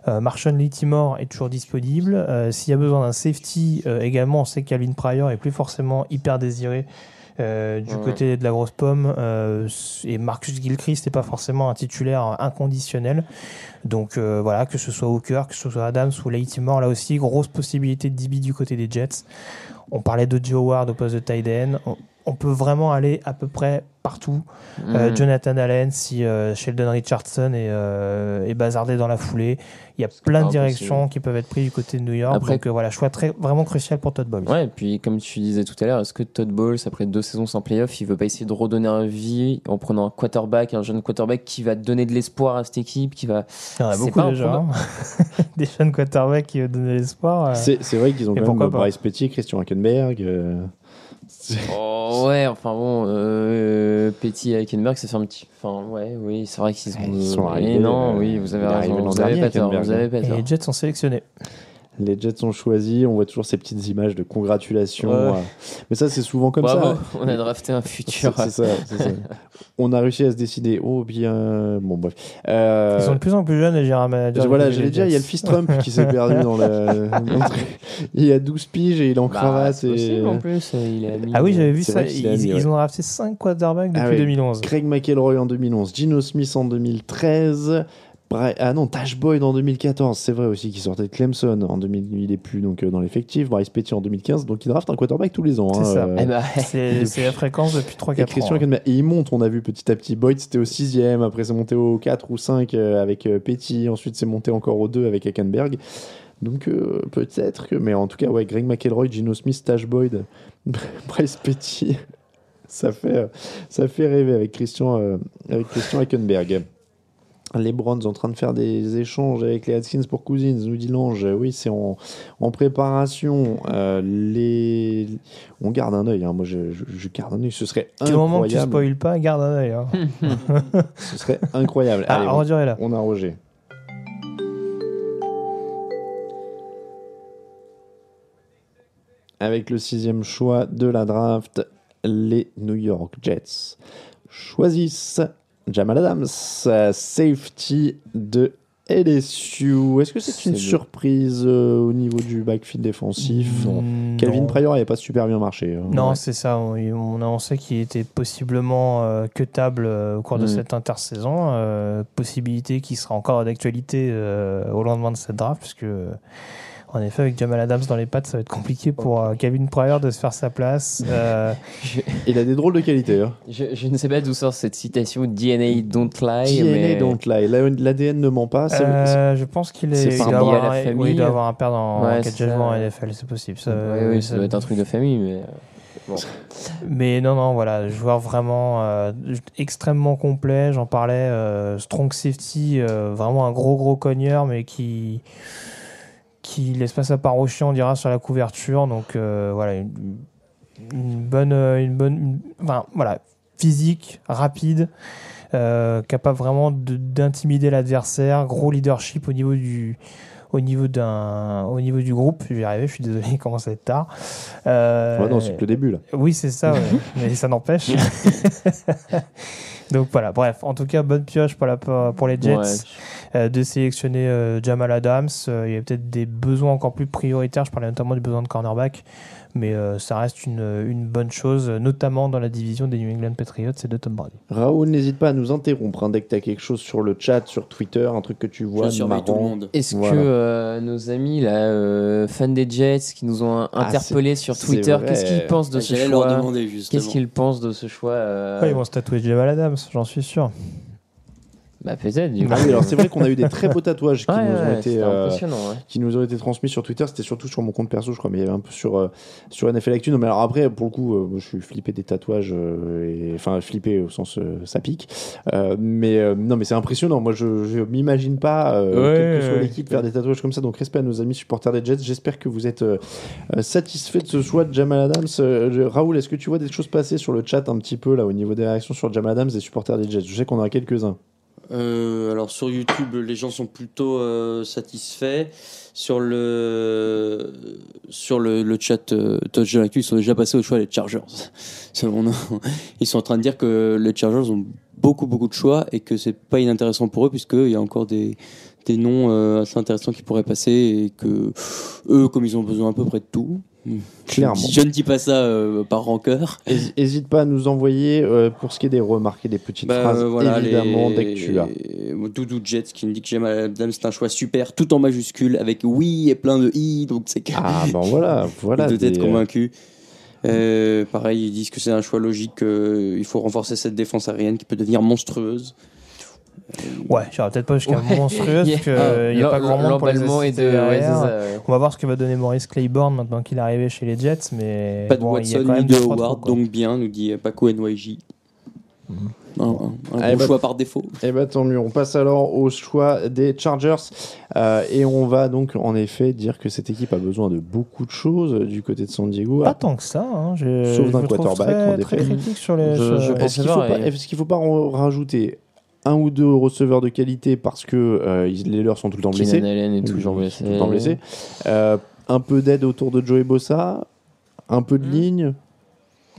Euh, Marshall Littimore est toujours disponible. Euh, S'il y a besoin d'un safety également, on sait que Calvin Pryor est plus forcément hyper désiré. euh, du Ouais. côté de la grosse pomme euh, et Marcus Gilchrist n'est pas forcément un titulaire inconditionnel donc euh, voilà que ce soit Hooker que ce soit Adams ou Leightimore là aussi grosse possibilité de DB du côté des Jets on parlait de Joe Ward au poste de tight end. On- peut vraiment aller à peu près partout. Euh, Mhm. Jonathan Allen, si euh, Sheldon Richardson est, euh, est bazardé dans la foulée. Il y a plein de directions qui peuvent être prises du côté de New York. Après- donc euh, voilà, choix très, vraiment crucial pour Todd Bowles. Ouais, et puis comme tu disais tout à l'heure, est-ce que Todd Bowles, après deux saisons sans playoff, il veut pas essayer de redonner un vie en prenant un quarterback, un jeune quarterback qui va donner de l'espoir à cette équipe, qui va. Il y en a beaucoup déjà. hein. (laughs) Des jeunes quarterbacks qui donnent l'espoir. euh. C'est c'est vrai qu'ils ont Et quand même Bryce Petit, Christian Hackenberg. Euh, (laughs) Oh, ouais, enfin bon, euh, Petit et Hackenberg, ça fait un petit. Enfin, ouais, oui, c'est vrai qu'ils sont. Ils sont Mais arrivés, non, euh, oui, vous avez raison. l'an Vous avez dernier, pas tort. Hackenberg, Vous avez pas Et tort. les Jets sont sélectionnés. Les Jets sont choisis, on voit toujours ces petites images de congratulations. Ouais. euh, Mais ça, c'est souvent comme Bravo, ça. on a drafté un futur. C'est ça. (laughs) On a réussi à se décider. Oh bien. Bon, bref. Euh, Ils sont de plus en plus jeunes, les général managers. Voilà, j'allais dire, il y a le fils Trump qui s'est perdu dans le. (laughs) Il a 12 piges et il est en Bah, cravate. c'est et... possible en plus. euh, Il a mis, Ah oui, j'avais vu ça. Ils, mis, ouais. ils ont drafté 5 quarterbacks depuis Ah ouais. 2011. Craig McElroy en 2011, Gino Smith en 2013. Ah non, Tash Boyd en 2014, c'est vrai aussi, qui sortait de Clemson. En 2000, il est plus donc, euh, dans l'effectif. Bryce Petty en 2015, donc il draft un quarterback tous les ans. C'est hein, ça. euh, Eh ben, la fréquence depuis 3-4 Et ans. Christian Hackenberg. Et il monte, on a vu petit à petit. Boyd, c'était au 6ème, après c'est monté au 4 ou 5 euh, avec euh, Petty, ensuite c'est monté encore au 2 avec Hackenberg. Donc euh, peut-être que, mais en tout cas, ouais, Greg McElroy, Gino Smith, Tash Boyd, (laughs) Bryce Petty, (laughs) ça fait, ça fait rêver avec Christian, euh, avec Christian Hackenberg. Les Browns en train de faire des échanges avec les Haskins pour Cousins, nous dit Lange. Oui, c'est en, en préparation. Euh, les... On garde un œil. hein. Moi, je, je- je garde un œil. Ce serait Du moment que tu incroyable. spoiles pas, garde un œil. hein. (laughs) Ce serait incroyable. Ah, Allez, on- Roger est là. on a Roger. Avec le sixième choix de la draft, les New York Jets choisissent Jamal Adams, euh, safety de LSU. Est-ce que c'est une le- surprise euh, au niveau du backfield défensif? Mm, Calvin. Pryor n'avait pas super bien marché. hein. Non, Ouais. c'est ça. On, on annonçait qu'il était possiblement euh, cutable euh, au cours de Mm. cette intersaison. possibilité qui sera encore d'actualité au lendemain de cette draft, puisque en effet, avec Jamal Adams dans les pattes, ça va être compliqué pour euh, Calvin Pryor de se faire sa place. (laughs) Euh, Il a des drôles de qualité. Hein. je, je ne sais pas d'où sort cette citation DNA don't lie. DNA mais... don't lie. La- L'ADN ne ment pas. euh, je pense qu'il est, par il doit avoir, la famille. oui, il doit avoir un père dans Ouais, joué en. NFL, c'est possible. Ça, oui, oui, ça doit être un truc de famille, mais. euh, Bon. Mais non, non, voilà, joueur vraiment euh, extrêmement complet. J'en parlais, euh, strong safety, euh, vraiment un gros gros cogneur, mais qui qui laisse pas sa part au chien, on dira, sur la couverture. Donc euh, voilà, une, une bonne, euh, une bonne, une- enfin voilà, physique, rapide, euh, capable vraiment de- d'intimider l'adversaire, gros leadership au niveau du au niveau d'un au niveau du groupe je vais y arriver je suis désolé il commence à être tard Euh, Ouais, non, c'est que le début là. oui, c'est ça, ouais. (laughs) mais ça n'empêche. (laughs) Donc voilà, bref, en tout cas, bonne pioche pour, la, pour les Jets Ouais. Euh, de sélectionner euh, Jamal Adams. Euh, il y a peut-être des besoins encore plus prioritaires, je parlais notamment du besoin de cornerback, mais euh, ça reste une, une bonne chose, notamment dans la division des New England Patriots et de Tom Brady. Raoul, n'hésite pas à nous interrompre hein, dès que tu as quelque chose sur le chat, sur Twitter, un truc que tu vois. Je surveille tout le monde. Est-ce Voilà. que euh, nos amis là, euh, fans des Jets qui nous ont Ah, interpellés sur Twitter, qu'est-ce qu'ils pensent de ce J'allais leur choix demander justement. Qu'est-ce qu'ils pensent de ce choix euh, ils vont se tatouer Jamal Adams, j'en suis sûr. Bah peut-être. Du Ah coup. oui, alors c'est vrai qu'on a eu des très beaux tatouages qui, Ouais, nous, ont ouais, été, c'était euh, ouais. qui nous ont été transmis sur Twitter. C'était surtout sur mon compte perso, je crois, mais il y avait un peu sur, euh, sur NFL Actu. Non, mais alors après, pour le coup, euh, je suis flippé des tatouages, et, enfin flippé au sens ça pique. Euh, mais non, mais c'est impressionnant. Moi, je, je m'imagine pas, euh, Ouais, quelle que soit ouais. l'équipe, faire des tatouages comme ça. Donc respect à nos amis supporters des Jets. J'espère que vous êtes satisfaits de ce choix de Jamal Adams. Euh, Raoul, est-ce que tu vois des choses passer sur le chat un petit peu là au niveau des réactions sur Jamal Adams des supporters des Jets? Je sais qu'on en a quelques-uns. Euh, alors sur YouTube, les gens sont plutôt euh, satisfaits. Sur le chat euh, Actu, ils sont déjà passés au choix des Chargers. (laughs) Ils sont en train de dire que les Chargers ont beaucoup beaucoup de choix et que c'est pas inintéressant pour eux puisqu'il y a encore des des noms euh, assez intéressants qui pourraient passer et que eux, comme ils ont besoin à peu près de tout, Clairement. Je, ne dis- pas ça euh, par rancœur. Hési- Hésite pas à nous envoyer, euh, pour ce qui est des remarques et des petites Bah, phrases, euh, voilà, évidemment, les- dès que tu as. Doudou Jets qui me dit que Jamal Adams c'est un choix super, tout en majuscule, avec oui et plein de i, donc c'est que Ah, ben voilà, voilà. de des, d'être convaincu. Euh, pareil, ils disent que c'est un choix logique. qu'il faut renforcer cette défense aérienne qui peut devenir monstrueuse. Ouais, j'irai peut-être pas jusqu'à Ouais. monstrueuse, (laughs) Yeah. parce qu'il n'y a pas grand monde pour les assister de- ouais. On va voir ce que va donner Maurice Claiborne maintenant qu'il est arrivé chez les Jets, mais Pas de bon, il y a Watson ni de Howard, donc bien, nous dit Paco NYJ. Un, un- un Eh bon ben- choix par défaut. Eh ben tant mieux. On passe alors au choix des Chargers Euh, et on va donc en effet dire que cette équipe a besoin de beaucoup de choses euh, du côté de San Diego. Pas tant que ça. Hein. Je, Sauf d'un quarterback, très, en très critique sur les. Je- je pense Est-ce qu'il pas, faut pas, ouais. est-ce qu'il faut pas en rajouter un ou deux receveurs de qualité parce que euh, ils- les leurs sont tout le temps blessés, Allen est toujours blessé. tout le temps blessés. Euh, un peu d'aide autour de Joey Bossa, un peu de Hmm. ligne.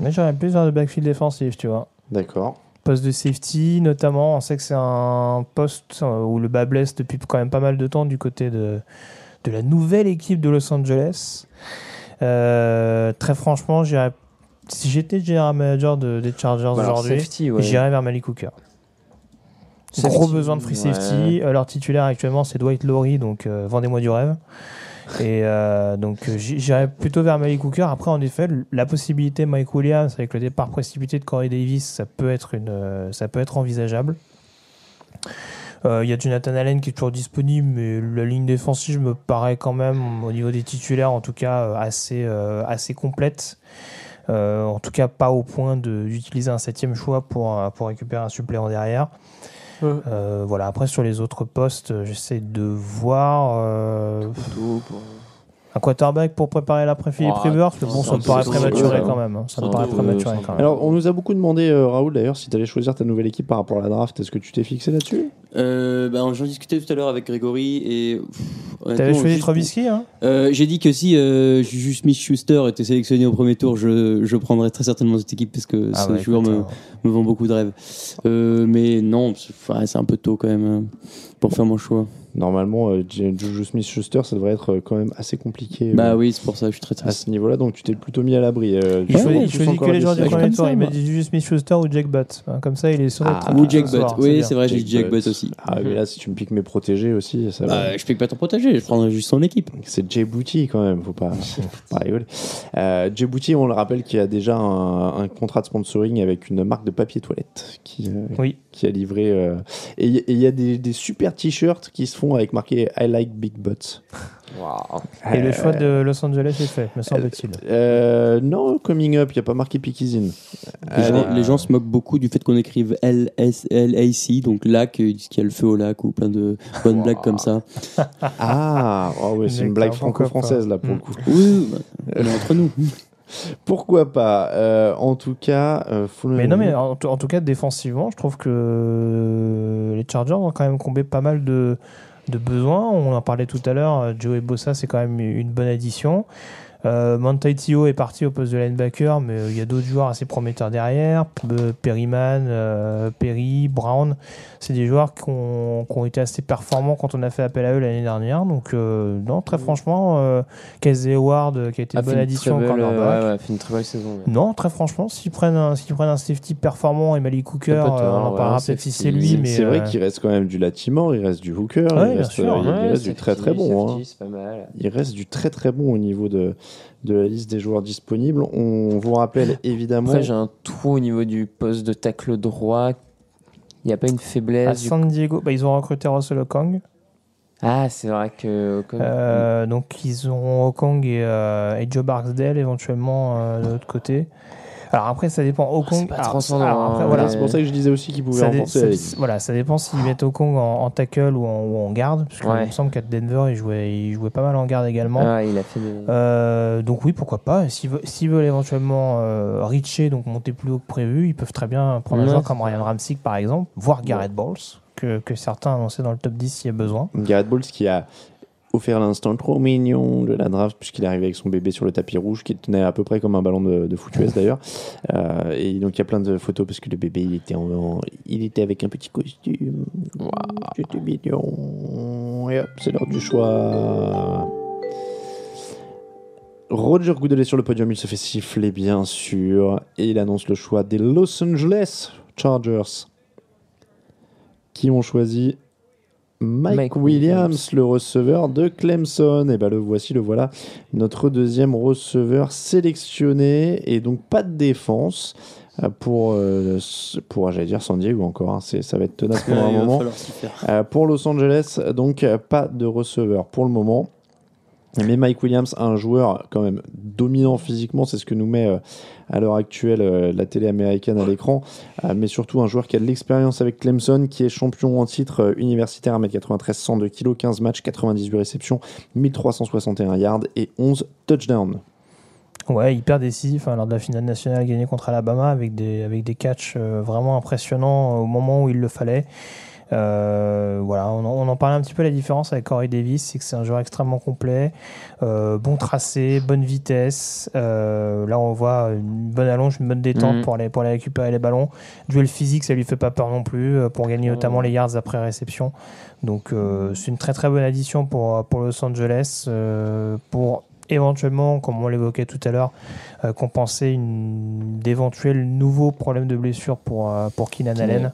Mais j'aurais plus vers le backfield défensif, tu vois. D'accord. Poste de safety, notamment. On sait que c'est un poste euh, où le bas blesse depuis quand même pas mal de temps du côté de, de la nouvelle équipe de Los Angeles. Euh, très franchement, j'irais- si j'étais general manager de- des Chargers Bah, aujourd'hui, ouais. j'irais vers Malik Hooker. Gros besoin de free safety. Euh, Leur titulaire actuellement, c'est Dwight Lowry, donc euh, vendez-moi du rêve. Et euh, donc j'irais plutôt vers Malik Hooker. Après, en effet, la possibilité Mike Williams avec le départ précipité de Corey Davis, ça peut être une, ça peut être envisageable. Euh, Il y a Jonathan Allen qui est toujours disponible, mais la ligne défensive me paraît quand même, au niveau des titulaires, en tout cas, assez, euh, assez complète. En tout cas, pas au point d'utiliser un septième choix pour, pour récupérer un suppléant derrière. Euh, voilà, après sur les autres postes, j'essaie de voir euh, un quarterback pour préparer l'après Philippe Ah, Rivers, mais bon, ça me paraît prématuré quand même. hein. Ça me paraît peu, prématuré euh, quand même. Alors, on nous a beaucoup demandé, euh, Raoul, d'ailleurs, si tu allais choisir ta nouvelle équipe par rapport à la draft. Est-ce que tu t'es fixé là-dessus? Euh, ben, J'en discutais tout à l'heure avec Grégory et. T'avais choisi Trubisky, hein? Euh, J'ai dit que si euh, Juju Smith-Schuster était sélectionné au premier tour, je, je prendrais très certainement cette équipe parce que Ah ce ouais, me, me vend beaucoup de rêves. Euh, mais non, c'est un peu tôt quand même hein, pour faire mon choix. Normalement, euh, Juju Smith-Schuster, ça devrait être euh, quand même assez compliqué. Bah euh, oui, c'est pour ça que je suis très à triste. ce niveau-là, donc tu t'es plutôt mis à l'abri. euh, choisit encore que les joueurs du premier tour. Il met du Juju Smith-Schuster ou Jack Butt. Hein, Comme ça, il est sûr d'être. Ah, Ou Jack Butt. Oui, c'est vrai, j'ai Jack dit Jack Butt. Aussi. Ah, mais là, si tu me piques mes protégés aussi, ça va. Bah, je peux pas t'en protéger, je prendrais juste son équipe. C'est Jay Booty quand même, faut pas, faut pas rigoler. Euh, Jay Booty, on le rappelle, qui a déjà un, un contrat de sponsoring avec une marque de papier toilette qui, Oui. qui a livré. et il y- et il y a des, des super t-shirts qui se avec marqué I like big butts. Et le choix de Los Angeles est fait, me semble-t-il. Euh, non, coming up, il n'y a pas marqué Pikizin. Les, gens, les gens se moquent beaucoup du fait qu'on écrive LSLAC, donc lac, ils disent qu'il y a le feu au lac ou plein de bonnes blagues comme ça. Ah, oh ouais, c'est une blague franco-française là pour le coup. Oui, on est entre nous. (laughs) Pourquoi pas Euh, En tout cas, euh, Mais non, mais en, en tout cas, défensivement, je trouve que les Chargers ont quand même comblé pas mal de, de besoins. On en parlait tout à l'heure. Joey Bossa, c'est quand même une bonne addition. Euh, est parti au poste de linebacker, mais euh, il y a d'autres joueurs assez prometteurs derrière. Euh, Perryman, euh, Perry, Brown, c'est des joueurs qui ont, qui ont été assez performants quand on a fait appel à eux l'année dernière. Donc, euh, non, très franchement, euh, Casey Howard, qui a été A une fait bonne addition belle, cornerback. ouais, ouais, a fait une très belle saison. ouais. Non, très franchement, s'ils prennent un, s'ils prennent un safety performant et Malik Hooker, euh, on un, en parlera peut-être si c'est lui, C'est- mais c'est vrai qu'il reste quand même du Latimore, il reste du Hooker, Ouais, il bien reste, sûr, il- reste du très très bon. safety, hein. C'est pas mal. Il reste du très très bon au niveau de, de la liste des joueurs disponibles. On vous rappelle évidemment. Après, j'ai un trou au niveau du poste de tacle droit. Il n'y a pas une à faiblesse. du- San Diego, bah, ils ont recruté Russell Okong. Ah, c'est vrai que. comme- Euh, donc ils ont Okong et, euh, et Joe Barksdale éventuellement euh, de l'autre côté. Alors après, ça dépend. Okong. c'est pas alors, transcendant, alors après, hein, voilà, mais- C'est pour ça que je disais aussi qu'il pouvait Ça, dé- renforcer ligne. voilà, ça dépend s'ils mettent Okong en, en tackle ou en, ou en garde. Parce qu'il Ouais. me semble qu'à Denver, il jouait, il jouait pas mal en garde également. Ah, il a fait des. Euh, donc oui, pourquoi pas. S'ils veulent, éventuellement euh, reacher, donc monter plus haut que prévu, ils peuvent très bien prendre un Ouais, joueur c'est comme Ryan Ramsick par exemple, voire Garrett Bowles, que, que certains annoncé dans le top 10 s'il y a besoin. Garrett Bowles qui a offert l'instant trop mignon de la draft puisqu'il est arrivé avec son bébé sur le tapis rouge qui tenait à peu près comme un ballon de, de foot US d'ailleurs. Euh, et donc il y a plein de photos parce que le bébé il était en, il était avec un petit costume. C'était mignon. Et hop c'est l'heure du choix. Roger Goodell est sur le podium, il se fait siffler bien sûr. Et il annonce le choix des Los Angeles Chargers qui ont choisi Mike, Mike Williams, le receveur de Clemson. Et ben le voici, le voilà, notre deuxième receveur sélectionné. Et donc pas de défense euh, pour, euh, pour j'allais dire San Diego encore. hein. C'est- ça va être tenace pendant (laughs) un moment. Euh, pour Los Angeles, donc pas de receveur pour le moment. Mais Mike Williams, un joueur quand même dominant physiquement, c'est ce que nous met euh, à l'heure actuelle euh, la télé américaine à l'écran, Euh, mais surtout un joueur qui a de l'expérience avec Clemson, qui est champion en titre universitaire 1m93, 102 kg, 15 matchs, 98 réceptions, 1361 yards et 11 touchdowns. Ouais, hyper décisif hein, lors de la finale nationale gagnée contre Alabama avec des, avec des catchs vraiment impressionnants au moment où il le fallait. Euh, voilà, on, en- on en parlait un petit peu la différence avec Corey Davis, c'est que c'est un joueur extrêmement complet, euh, bon tracé, bonne vitesse. Euh, là, on voit une bonne allonge, une bonne détente Mhm. pour, aller, pour aller récupérer les ballons. Duel physique, ça lui fait pas peur non plus pour gagner notamment les yards après réception. Donc, c'est une très très bonne addition pour, pour Los Angeles, pour éventuellement, comme on l'évoquait tout à l'heure, euh, compenser d'éventuels nouveaux problèmes de blessure pour, euh, pour Keenan Allen.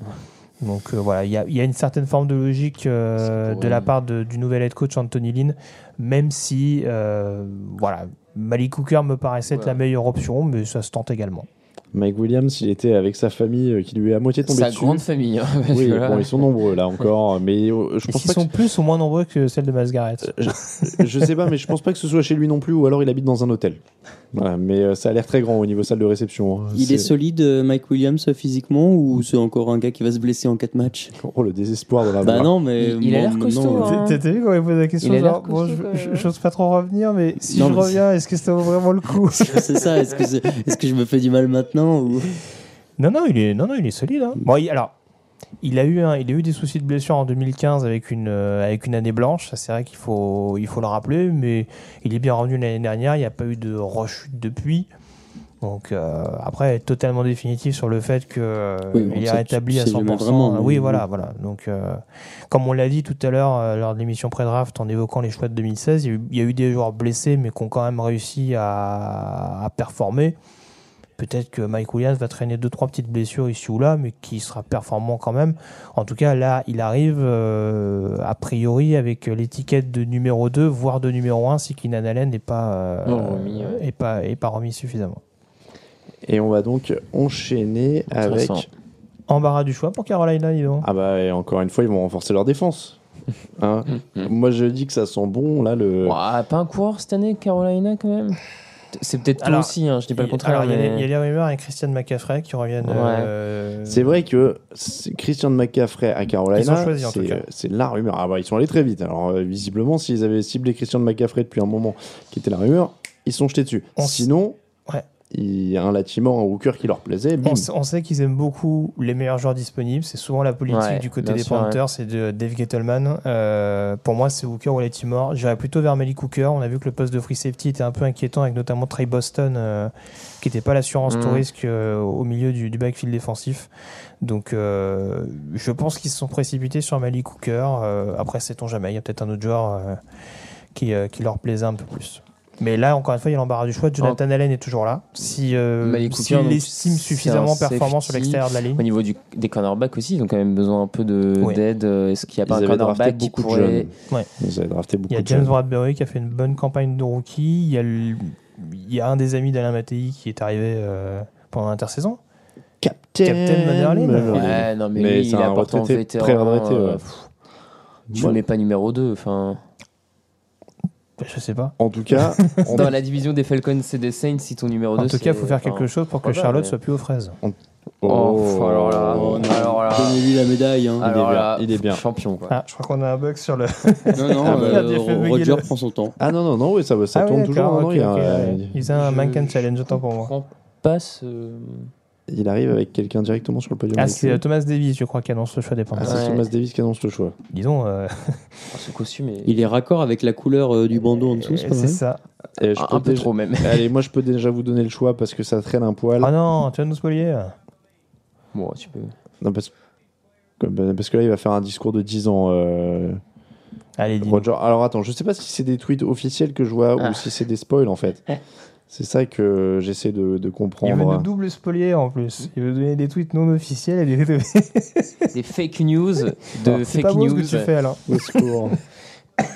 Donc euh, voilà, il y a, il y a une certaine forme de logique euh, de la part de- du nouvel head coach Anthony Lynn, même si euh, voilà, Malik Cooker me paraissait être Ouais. la meilleure option, mais ça se tente également. Mike Williams, il était avec sa famille euh, qui lui est à moitié tombée Sa dessus. grande famille. hein, Oui, là- bon, ils sont nombreux là encore, (laughs) mais euh, je pense pas que sont plus ou moins nombreux que celle de Miles Garrett je sais pas, mais je pense pas que ce soit chez lui non plus, ou alors il habite dans un hôtel. Voilà, mais euh, ça a l'air très grand au niveau salle de réception. hein. Il est solide, euh, Mike Williams, euh, physiquement, ou c'est encore un gars qui va se blesser en 4 matchs? Oh, le désespoir de la Bah non, mais. Il- il a bon, l'air costaud, hein. euh, T'as vu quand il pose la question Il a l'air genre, bon, costaud, je- je- hein. J'ose pas trop revenir, mais si Non, je mais reviens, est-ce que ça vaut vraiment le coup? (laughs) C'est ça, est-ce que, c'est- est-ce que je me fais du mal maintenant ou... Non, non, il est, non, non, il est solide. hein. Bon, il- alors, il a, eu un- il a eu des soucis de blessure en 2015 avec une, euh, avec une année blanche. Ça, c'est vrai qu'il faut, il faut le rappeler, mais il est bien revenu l'année dernière. Il n'y a pas eu de rechute depuis. Donc, euh, après, être totalement définitif sur le fait qu'il Oui, il est rétabli à sais 100%. jamais vraiment, oui, voilà, voilà. Donc, euh, comme on l'a dit tout à l'heure euh, lors de l'émission pré-draft en évoquant les choix de 2016, il y, a eu, il y a eu des joueurs blessés, mais qui ont quand même réussi à, à performer. Peut-être que Mike Williams va traîner deux trois petites blessures ici ou là, mais qui sera performant quand même. En tout cas, là, il arrive euh, a priori avec l'étiquette de numéro 2, voire de numéro 1 si Keenan Allen n'est pas, euh, Non, remis, ouais. est pas, est pas remis suffisamment. Et on va donc enchaîner avec. Embarras du choix pour Carolina, dis donc. Ah bah, et encore une fois, ils vont renforcer leur défense. Hein (laughs) Moi, je dis que ça sent bon, là, le. Ouah, pas un coureur cette année, Carolina, quand même C'est peut-être toi aussi, hein, je dis pas le contraire. alors, il y, a les- mais- il y a les rumeurs avec Christian McCaffrey qui reviennent. Ouais. euh, C'est vrai que Christian McCaffrey à Carolina, c'est euh, c'est la rumeur. Ah bah, ils sont allés très vite. Alors, euh, visiblement, s'ils avaient ciblé Christian McCaffrey depuis un moment, qui était la rumeur, ils sont jetés dessus. On Sinon, Ouais. Il y a un Latimore, un Hooker qui leur plaisait. bim. On, sait- on sait qu'ils aiment beaucoup les meilleurs joueurs disponibles. C'est souvent la politique Ouais, du côté des sûr, Panthers, c'est de Dave Gettleman. Euh, pour moi, c'est Hooker ou Timor. J'irais plutôt vers Malik Hooker. On a vu que le poste de free safety était un peu inquiétant avec notamment Trey Boston, euh, qui n'était pas l'assurance tout risque euh, au milieu du, du backfield défensif. Donc, je pense qu'ils se sont précipités sur Malik Hooker. Après, sait-on jamais. Il y a peut-être un autre joueur qui, qui leur plaisait un peu plus. Mais là, encore une fois, il y a l'embarras du choix. Jonathan Allen est toujours là. Si, euh, l'estime c'est suffisamment un performant sur l'extérieur de la ligne. Au niveau du, des cornerbacks aussi, ils ont quand même besoin un peu de- Oui. d'aide. Euh, Est-ce qu'il n'y a pas Ils un cornerback qui pourrait. Ouais. Ils avaient drafté beaucoup Il y a James. Bradbury qui a fait une bonne campagne de rookie. Il y a, le- il y a un des amis d'Alain Mattei qui est arrivé euh, pendant l'intersaison. Captain, Captain. Mannerlin. Ouais, non, mais, Mais lui, il en retraité, vétéran. pré-retraité, ouais. pff, Tu le mets pas numéro 2. Enfin, Je sais pas. En tout cas, (laughs) on- dans la division des Falcons et des Saints, si ton numéro 2 En tout cas, il faut faire quelque chose pour que Charlotte soit plus aux fraises. Oh, alors là, Oh, non. alors là, Donnez-lui la médaille. Hein. alors bien, là, il est bien. champion quoi. Ah, je crois qu'on a un bug sur le. Non, non, (laughs) Ah euh, il Roger le- prend son temps. Ah non, non, non, oui, ça, ça Ah tourne oui, toujours. d'accord, non, ok, il, y a un-. Il un Je- Mankin Challenge, autant pour moi. comprends pas ce. Il arrive avec quelqu'un directement sur le podium. Ah, c'est euh, Thomas Davis, je crois, qui annonce le choix des Ah, Panthers. c'est Ouais. Thomas Davis qui annonce le choix. Disons, euh, Ah, ce costume est. Il est raccord avec la couleur euh, du bandeau en dessous, c'est c'est ça. Et je un, un peu déjà- trop même. (laughs) Allez, moi je peux déjà vous donner le choix parce que ça traîne un poil. Ah non, tu vas nous spoiler. Bon, tu peux. Non, parce... que- parce que là, il va faire un discours de 10 ans. euh, Allez, dis Roger. Alors attends, je sais pas si c'est des tweets officiels que je vois Ah. ou si c'est des spoils en fait. (laughs) C'est ça que j'essaie de, de Il veut comprendre. de double spolier en plus. Il veut donner des tweets non officiels et des. (laughs) Des fake news de fake pas beau news. ce que tu fais alors. Au secours. (coughs)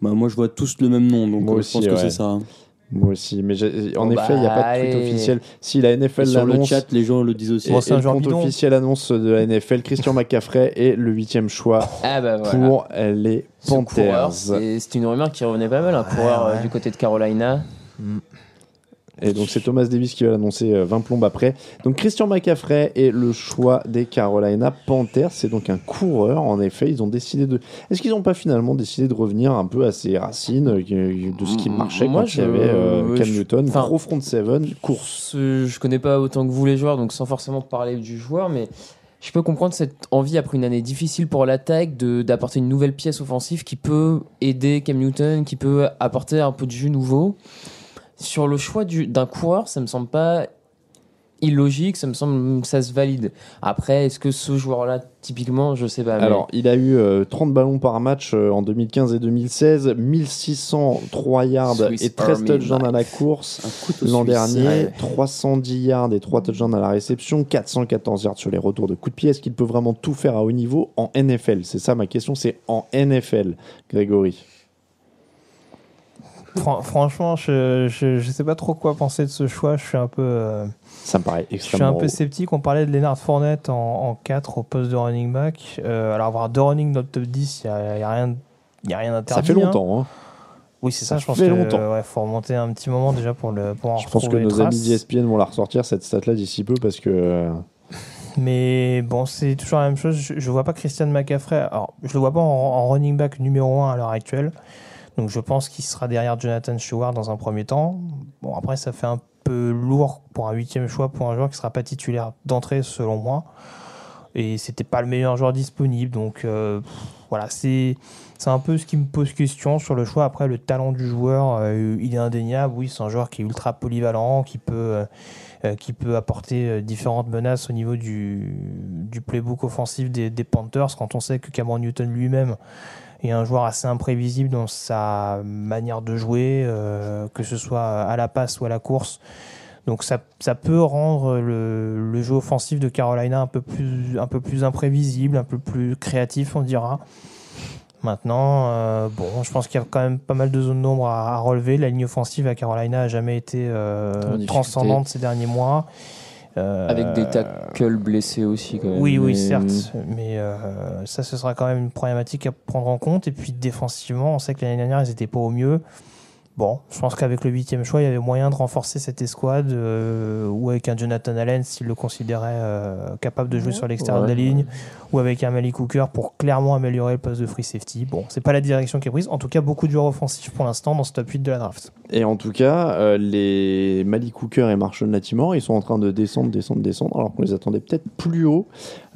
Bah, moi, je vois tous le même nom, donc Moi euh, aussi, je pense que c'est ça. hein. Moi aussi, mais en Bon, effet, il n'y a bah, pas de tweet allez. officiel. Si la NFL Et sur le l'annonce, chat, les gens le disent aussi. Bon, et, c'est un et le compte bidon. officiel annonce de la NFL, Christian McCaffrey est le huitième choix (laughs) Ah bah voilà. pour les Panthers. c'est une rumeur qui revenait pas mal, un coureur ouais. du côté de Carolina. Et donc c'est Thomas Davis qui va l'annoncer euh, 20 plombes après. Donc Christian McCaffrey est le choix des Carolina Panthers. C'est donc un coureur. En effet, ils ont décidé de. Est-ce qu'ils n'ont pas finalement décidé de revenir un peu à ses racines euh, de ce qui marchait moi, quand il y avait euh, Cam je- Newton, enfin- gros front seven, course. Je connais pas autant que vous les joueurs, donc sans forcément parler du joueur, mais je peux comprendre cette envie après une année difficile pour l'attaque de d'apporter une nouvelle pièce offensive qui peut aider Cam Newton, qui peut apporter un peu de jeu nouveau. Sur le choix du- d'un coureur, ça me semble pas illogique, ça me semble ça se valide. Après, est-ce que ce joueur-là, typiquement, je sais pas. mais- Alors, il a eu euh, 30 ballons par match euh, en 2015 et 2016, 1603 yards Swiss et 13 Army touchdowns à la course. L'an dernier, ouais. 310 yards et 3 touchdowns à la réception, 414 yards sur les retours de coups de pied. Est-ce qu'il peut vraiment tout faire à haut niveau en NFL C'est ça ma question, c'est en NFL, Grégory. Fran- franchement, je, je, je sais pas trop quoi penser de ce choix. Je suis un peu, euh, Ça me paraît je suis extrêmement. un peu sceptique. On parlait de Leonard Fournette en, en 4 au poste de running back. Euh, alors, avoir deux running dans le top 10, il n'y a, a rien, rien Ça fait hein. longtemps. hein. Oui, c'est ça, Ça je pense fait que longtemps. ouais, faut remonter un petit moment déjà pour, le, pour en Je pense que nos amis traces. d'ESPN vont la ressortir cette stat-là d'ici peu parce que. euh, Mais bon, c'est toujours la même chose. Je, je vois pas Christian McCaffrey. Alors, je le vois pas en, en running back numéro 1 à l'heure actuelle. Donc, je pense qu'il sera derrière Jonathan Stewart dans un premier temps. Bon, après, ça fait un peu lourd pour un huitième choix pour un joueur qui sera pas titulaire d'entrée, selon moi. Et c'était pas le meilleur joueur disponible. Donc, euh, voilà, c'est. Un peu ce qui me pose question sur le choix. Après, le talent du joueur, euh, il est indéniable. Oui, c'est un joueur qui est ultra polyvalent, qui peut, euh, apporter différentes menaces au niveau du, du playbook offensif des Panthers. Quand on sait que Cameron Newton lui-même est un joueur assez imprévisible dans sa manière de jouer, euh, que ce soit à la passe ou à la course. Donc ça, ça peut rendre le, le jeu offensif de Carolina un peu, plus, un peu plus imprévisible, un peu plus créatif, on dira. Maintenant, euh, bon, je pense qu'il y a quand même pas mal de zones d'ombre à, à relever. La ligne offensive à Carolina a jamais été euh, transcendante ces derniers mois. Euh, Avec des tackles blessés aussi, quand même. oui, oui, certes. Mais euh, ça, ce sera quand même une problématique à prendre en compte. Et puis défensivement, on sait que l'année dernière, ils n'étaient pas au mieux. Bon, je pense qu'avec le huitième choix, il y avait moyen de renforcer cette escouade euh, ou avec un Jonathan Allen s'il le considérait euh, capable de jouer sur l'extérieur de la ligne ou avec un Malik Hooker pour clairement améliorer le poste de free safety. Bon, c'est pas la direction qui est prise. En tout cas, beaucoup de joueurs offensifs pour l'instant dans ce top 8 de la draft. Et en tout cas, euh, les Malik Hooker et Marshall Latimore, ils sont en train de descendre, descendre, descendre, alors qu'on les attendait peut-être plus haut.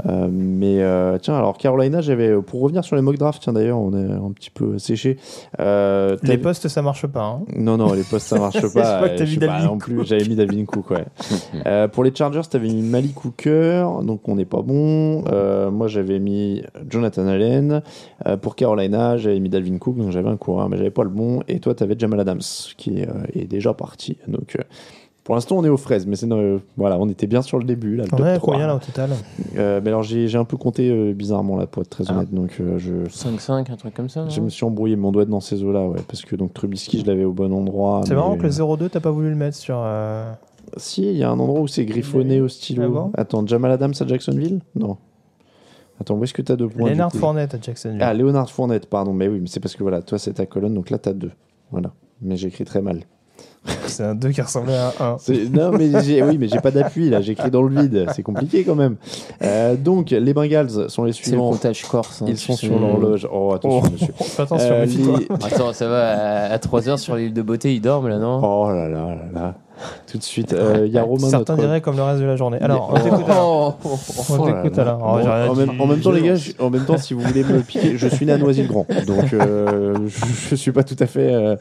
Euh, mais euh, tiens, alors Carolina, j'avais, pour revenir sur les mock drafts, tiens d'ailleurs, on est un petit peu séché. Les postes, ça marche pas. hein. Non, non, les postes, ça marche (laughs) Je pas. crois que t'as je mis pas non plus. J'avais mis Dalvin Cook, ouais. (laughs) Pour les Chargers, t'avais mis Malik Hooker, donc on n'est pas bon. Euh, moi, j'avais mis Jonathan Allen. Euh, pour Carolina, j'avais mis Dalvin Cook, donc j'avais un coureur, mais j'avais pas le bon. Et toi, t'avais Jamal Adams, qui euh, est déjà parti. Donc, euh, pour l'instant, on est aux fraises, mais c'est euh, voilà, on était bien sur le début. Là, le On top est à 3. combien là au total Euh, mais alors, j'ai j'ai un peu compté euh, bizarrement, là, pour être très Ah. honnête. Donc, euh, je. 5-5, un truc comme ça. non Je me suis embrouillé, mon doigt être dans ces eaux-là, ouais, parce que donc Trubisky, je l'avais au bon endroit. C'est mais- marrant que le 0-2, t'as pas voulu le mettre sur. euh, Si, il y a un endroit où c'est griffonné au stylo. Ah bon Attends, Jamal Adams à Jacksonville? Non. Attends, où est-ce que t'as deux points coup Fournette à Jacksonville. Ah, Leonard Fournette, pardon. Mais oui, mais c'est parce que voilà, toi c'est ta colonne, donc là t'as deux. Voilà. Mais j'écris très mal. (laughs) C'est un 2 qui ressemblait à un 1. C'est- Non, mais j'ai, oui, mais j'ai pas d'appui là, j'écris dans le vide. C'est compliqué quand même. Euh, donc, les Bengals sont les C'est le suivants. comptage corse. hein, Ils tu sont sur l'horloge. Oh, attention, Oh, monsieur. (laughs) fais attention, Euh, les- Attends, ça va, à 3h sur l'île de beauté, ils dorment là, non? Oh là là là là. (laughs) tout de suite. Euh, Il y a Romain. Certains notre- diraient comme le reste de la journée. Alors, on Mais- (laughs) t'écoute alors. Oh, On oh t'écoute là. alors. Bon, Oh, en, même, en temps, les gars, je- en même temps, si vous voulez me piquer, je suis né à Noisy-le-Grand, donc euh, je, je suis pas tout à fait. euh,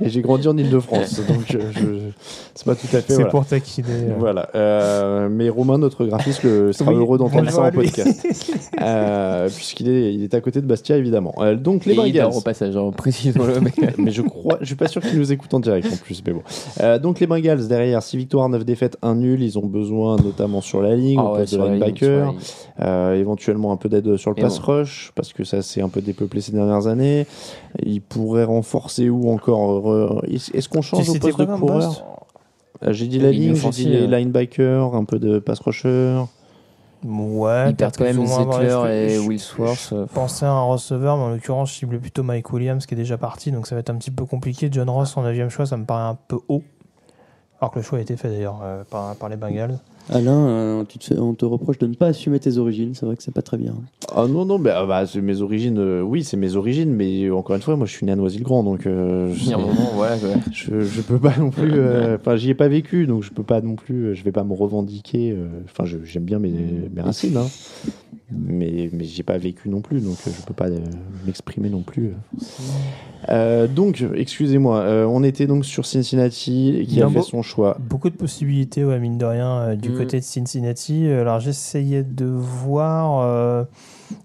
et j'ai grandi en Île-de-France, donc euh, c'est pas tout à fait. C'est voilà. pour taquiner. euh. Voilà. Euh, mais Romain, notre graphiste, le- sera Oui, heureux d'entendre ça en podcast, (laughs) Euh, puisqu'il est, il est à côté de Bastia, évidemment. Euh, donc les Bengals. au passage, hein, précisons-le. mais- mais je crois, je suis pas sûr qu'ils nous écoutent en direct en plus, mais bon. Euh, donc les Bengals derrière, 6 victoires, 9 défaites, 1 nul. Ils ont besoin notamment sur la ligne, Ah au ouais, poste de linebacker, euh, éventuellement un peu d'aide sur le Et pass bon. rush parce que ça s'est un peu dépeuplé ces dernières années. Ils pourraient renforcer où encore euh, Est-ce qu'on change au poste de coureur Euh, J'ai dit La ligne j'ai dit les euh. linebackers, un peu de pass rusher. Ouais, Ils perdent quand même ou Zettler et euh, Je pensais à un receveur, mais en l'occurrence, je cible plutôt Mike Williams qui est déjà parti, donc ça va être un petit peu compliqué. John Ross en 9 choix, ça me paraît un peu haut. Alors que le choix a été fait d'ailleurs euh, par, par les Bengals. Alain, euh, tu te fais- on te reproche de ne pas assumer tes origines. C'est vrai que c'est pas très bien. Ah non, non, bah, bah, c'est mes origines, euh, oui, c'est mes origines, mais euh, encore une fois, moi je suis né à Noisy-le-Grand, donc euh, un moment, voilà. (laughs) quoi. je, je peux pas non plus. euh, Enfin, j'y ai pas vécu, donc je peux pas non plus. euh, Je vais pas me revendiquer. Enfin, je- j'aime bien mes, mes racines, hein, mais mais j'y ai pas vécu non plus, donc euh, je peux pas euh, m'exprimer non plus. euh. Euh, donc, excusez-moi, euh, on était donc sur Cincinnati qui Il y a fait beau- son choix. Beaucoup de possibilités, ouais, mine de rien, euh, du Mm. Côté de Cincinnati. Euh, Alors j'essayais de voir euh,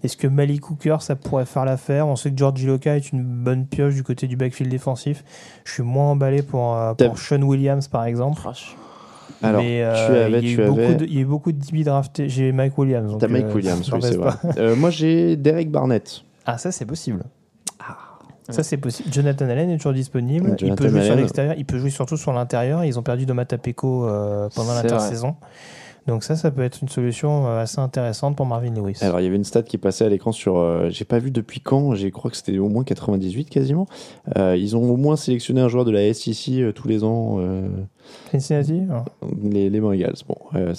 est-ce que Malik Hooker ça pourrait faire l'affaire? On sait que George Iloka est une bonne pioche du côté du backfield défensif. Je suis moins emballé pour, euh, pour Sean Williams par exemple. Alors, Mais, euh, tu avais, il, y a eu tu beaucoup avais. de, il y a eu beaucoup de DB draftés. J'ai Mike Williams. T'as Mike euh, Williams, (laughs) oui, c'est vrai. Euh, moi, j'ai Derek Barnett. Ah, ça c'est possible. Ça c'est possible. Jonathan Allen est toujours disponible. Ouais, il Jonathan peut jouer sur l'extérieur. Il peut jouer surtout sur l'intérieur. Ils ont perdu Domata Peko euh, pendant l'intersaison. Donc ça, ça peut être une solution euh, assez intéressante pour Marvin Lewis. Alors, il y avait une stat qui passait à l'écran sur. euh, J'ai pas vu depuis quand, je crois que c'était au moins 98 quasiment. Euh, ils ont au moins sélectionné un joueur de la SEC euh, tous les ans, euh, Cincinnati alors les, les Bengals. Bon, euh,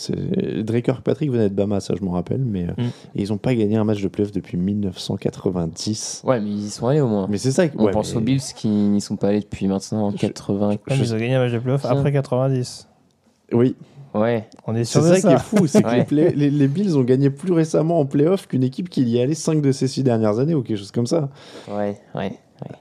Drake Kirkpatrick venait de Bama, ça je m'en rappelle, mais euh, Mm. et ils ont pas gagné un match de playoff depuis 1990. Ouais, mais ils y sont allés au moins. Mais c'est ça. On ouais, pense mais- aux Bills qui n'y sont pas allés depuis maintenant 80. Ouais, mais Ils ont gagné un match de playoff après 90. Oui, Ouais. On est c'est sûr de ça, ça. qui est fou, c'est que Ouais. les, play- les- les Bills ont gagné plus récemment en playoff qu'une équipe qui y est allée 5 de ces 6 dernières années ou quelque chose comme ça. Ouais, ouais.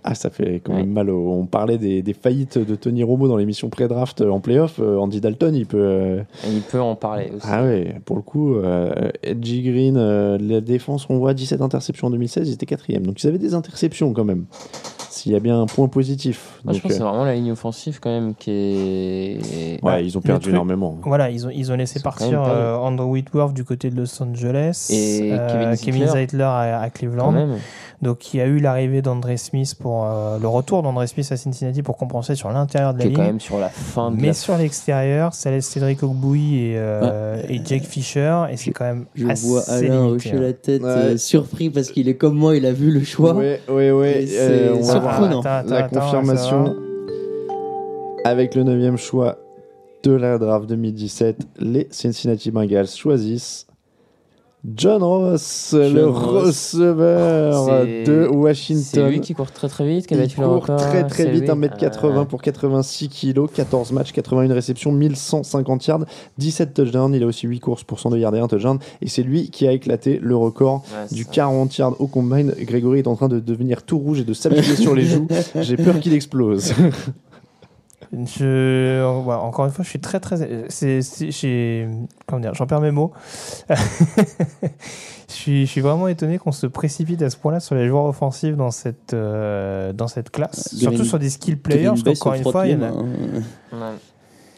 Ah, ça fait quand Ouais. même mal. au- On parlait des, des faillites de Tony Romo dans l'émission pré-draft euh, en playoff. Euh, Andy Dalton, il peut. euh, il peut en parler aussi. Ah ouais, pour le coup, euh, Edgy Green, euh, la défense, on voit 17 interceptions en 2016, ils étaient quatrième. Donc ils avaient des interceptions quand même. S'il y a bien un point positif. Moi, je pense que c'est euh, vraiment la ligne offensive quand même qui est. ouais, ils ont perdu truc- énormément. Voilà, ils ont, ils ont laissé Ils partir euh, Andrew Whitworth du côté de Los Angeles Et euh, Kevin Zeitler. À, Cleveland. même. Donc il y a eu l'arrivée d'André Smith pour euh, le retour d'André Smith à Cincinnati pour compenser sur l'intérieur de la Qui est quand ligne. même sur la fin de Mais la sur l'extérieur, ça laisse Cédric Ogboui et, euh, et Jake Fisher, et c'est quand même Je assez vois Alain hocher hein. la tête, Ouais. euh, surpris parce qu'il est comme moi, il a vu le choix. Ouais, ouais, ouais. Attends, la attends, confirmation avec le neuvième choix de la draft 2017. Les Cincinnati Bengals choisissent John Ross, le Ross. receveur C'est- de C'est Washington. lui qui court très très vite, qui a battu le record. très très c'est vite, lui 1m80 Ah. pour 86 kg, 14 matchs, 81 réceptions, 1150 yards, 17 touchdowns. Il a aussi 8 courses pour 102 yards et 1 touchdown. Et c'est lui qui a éclaté le record Ouais, c'est du ça. 40 yards au combine. Grégory est en train de devenir tout rouge et de s'appuyer sur les joues. (laughs) J'ai peur qu'il explose. Je, encore une fois, je suis très très. C'est, c'est- j'ai- comment dire, j'en perds mes mots. (laughs) je, suis, je suis vraiment étonné qu'on se précipite à ce point-là sur les joueurs offensifs dans cette, euh, dans cette classe. Green- Surtout sur des skill players, parce qu'encore une fois, il y les en a. mains, hein.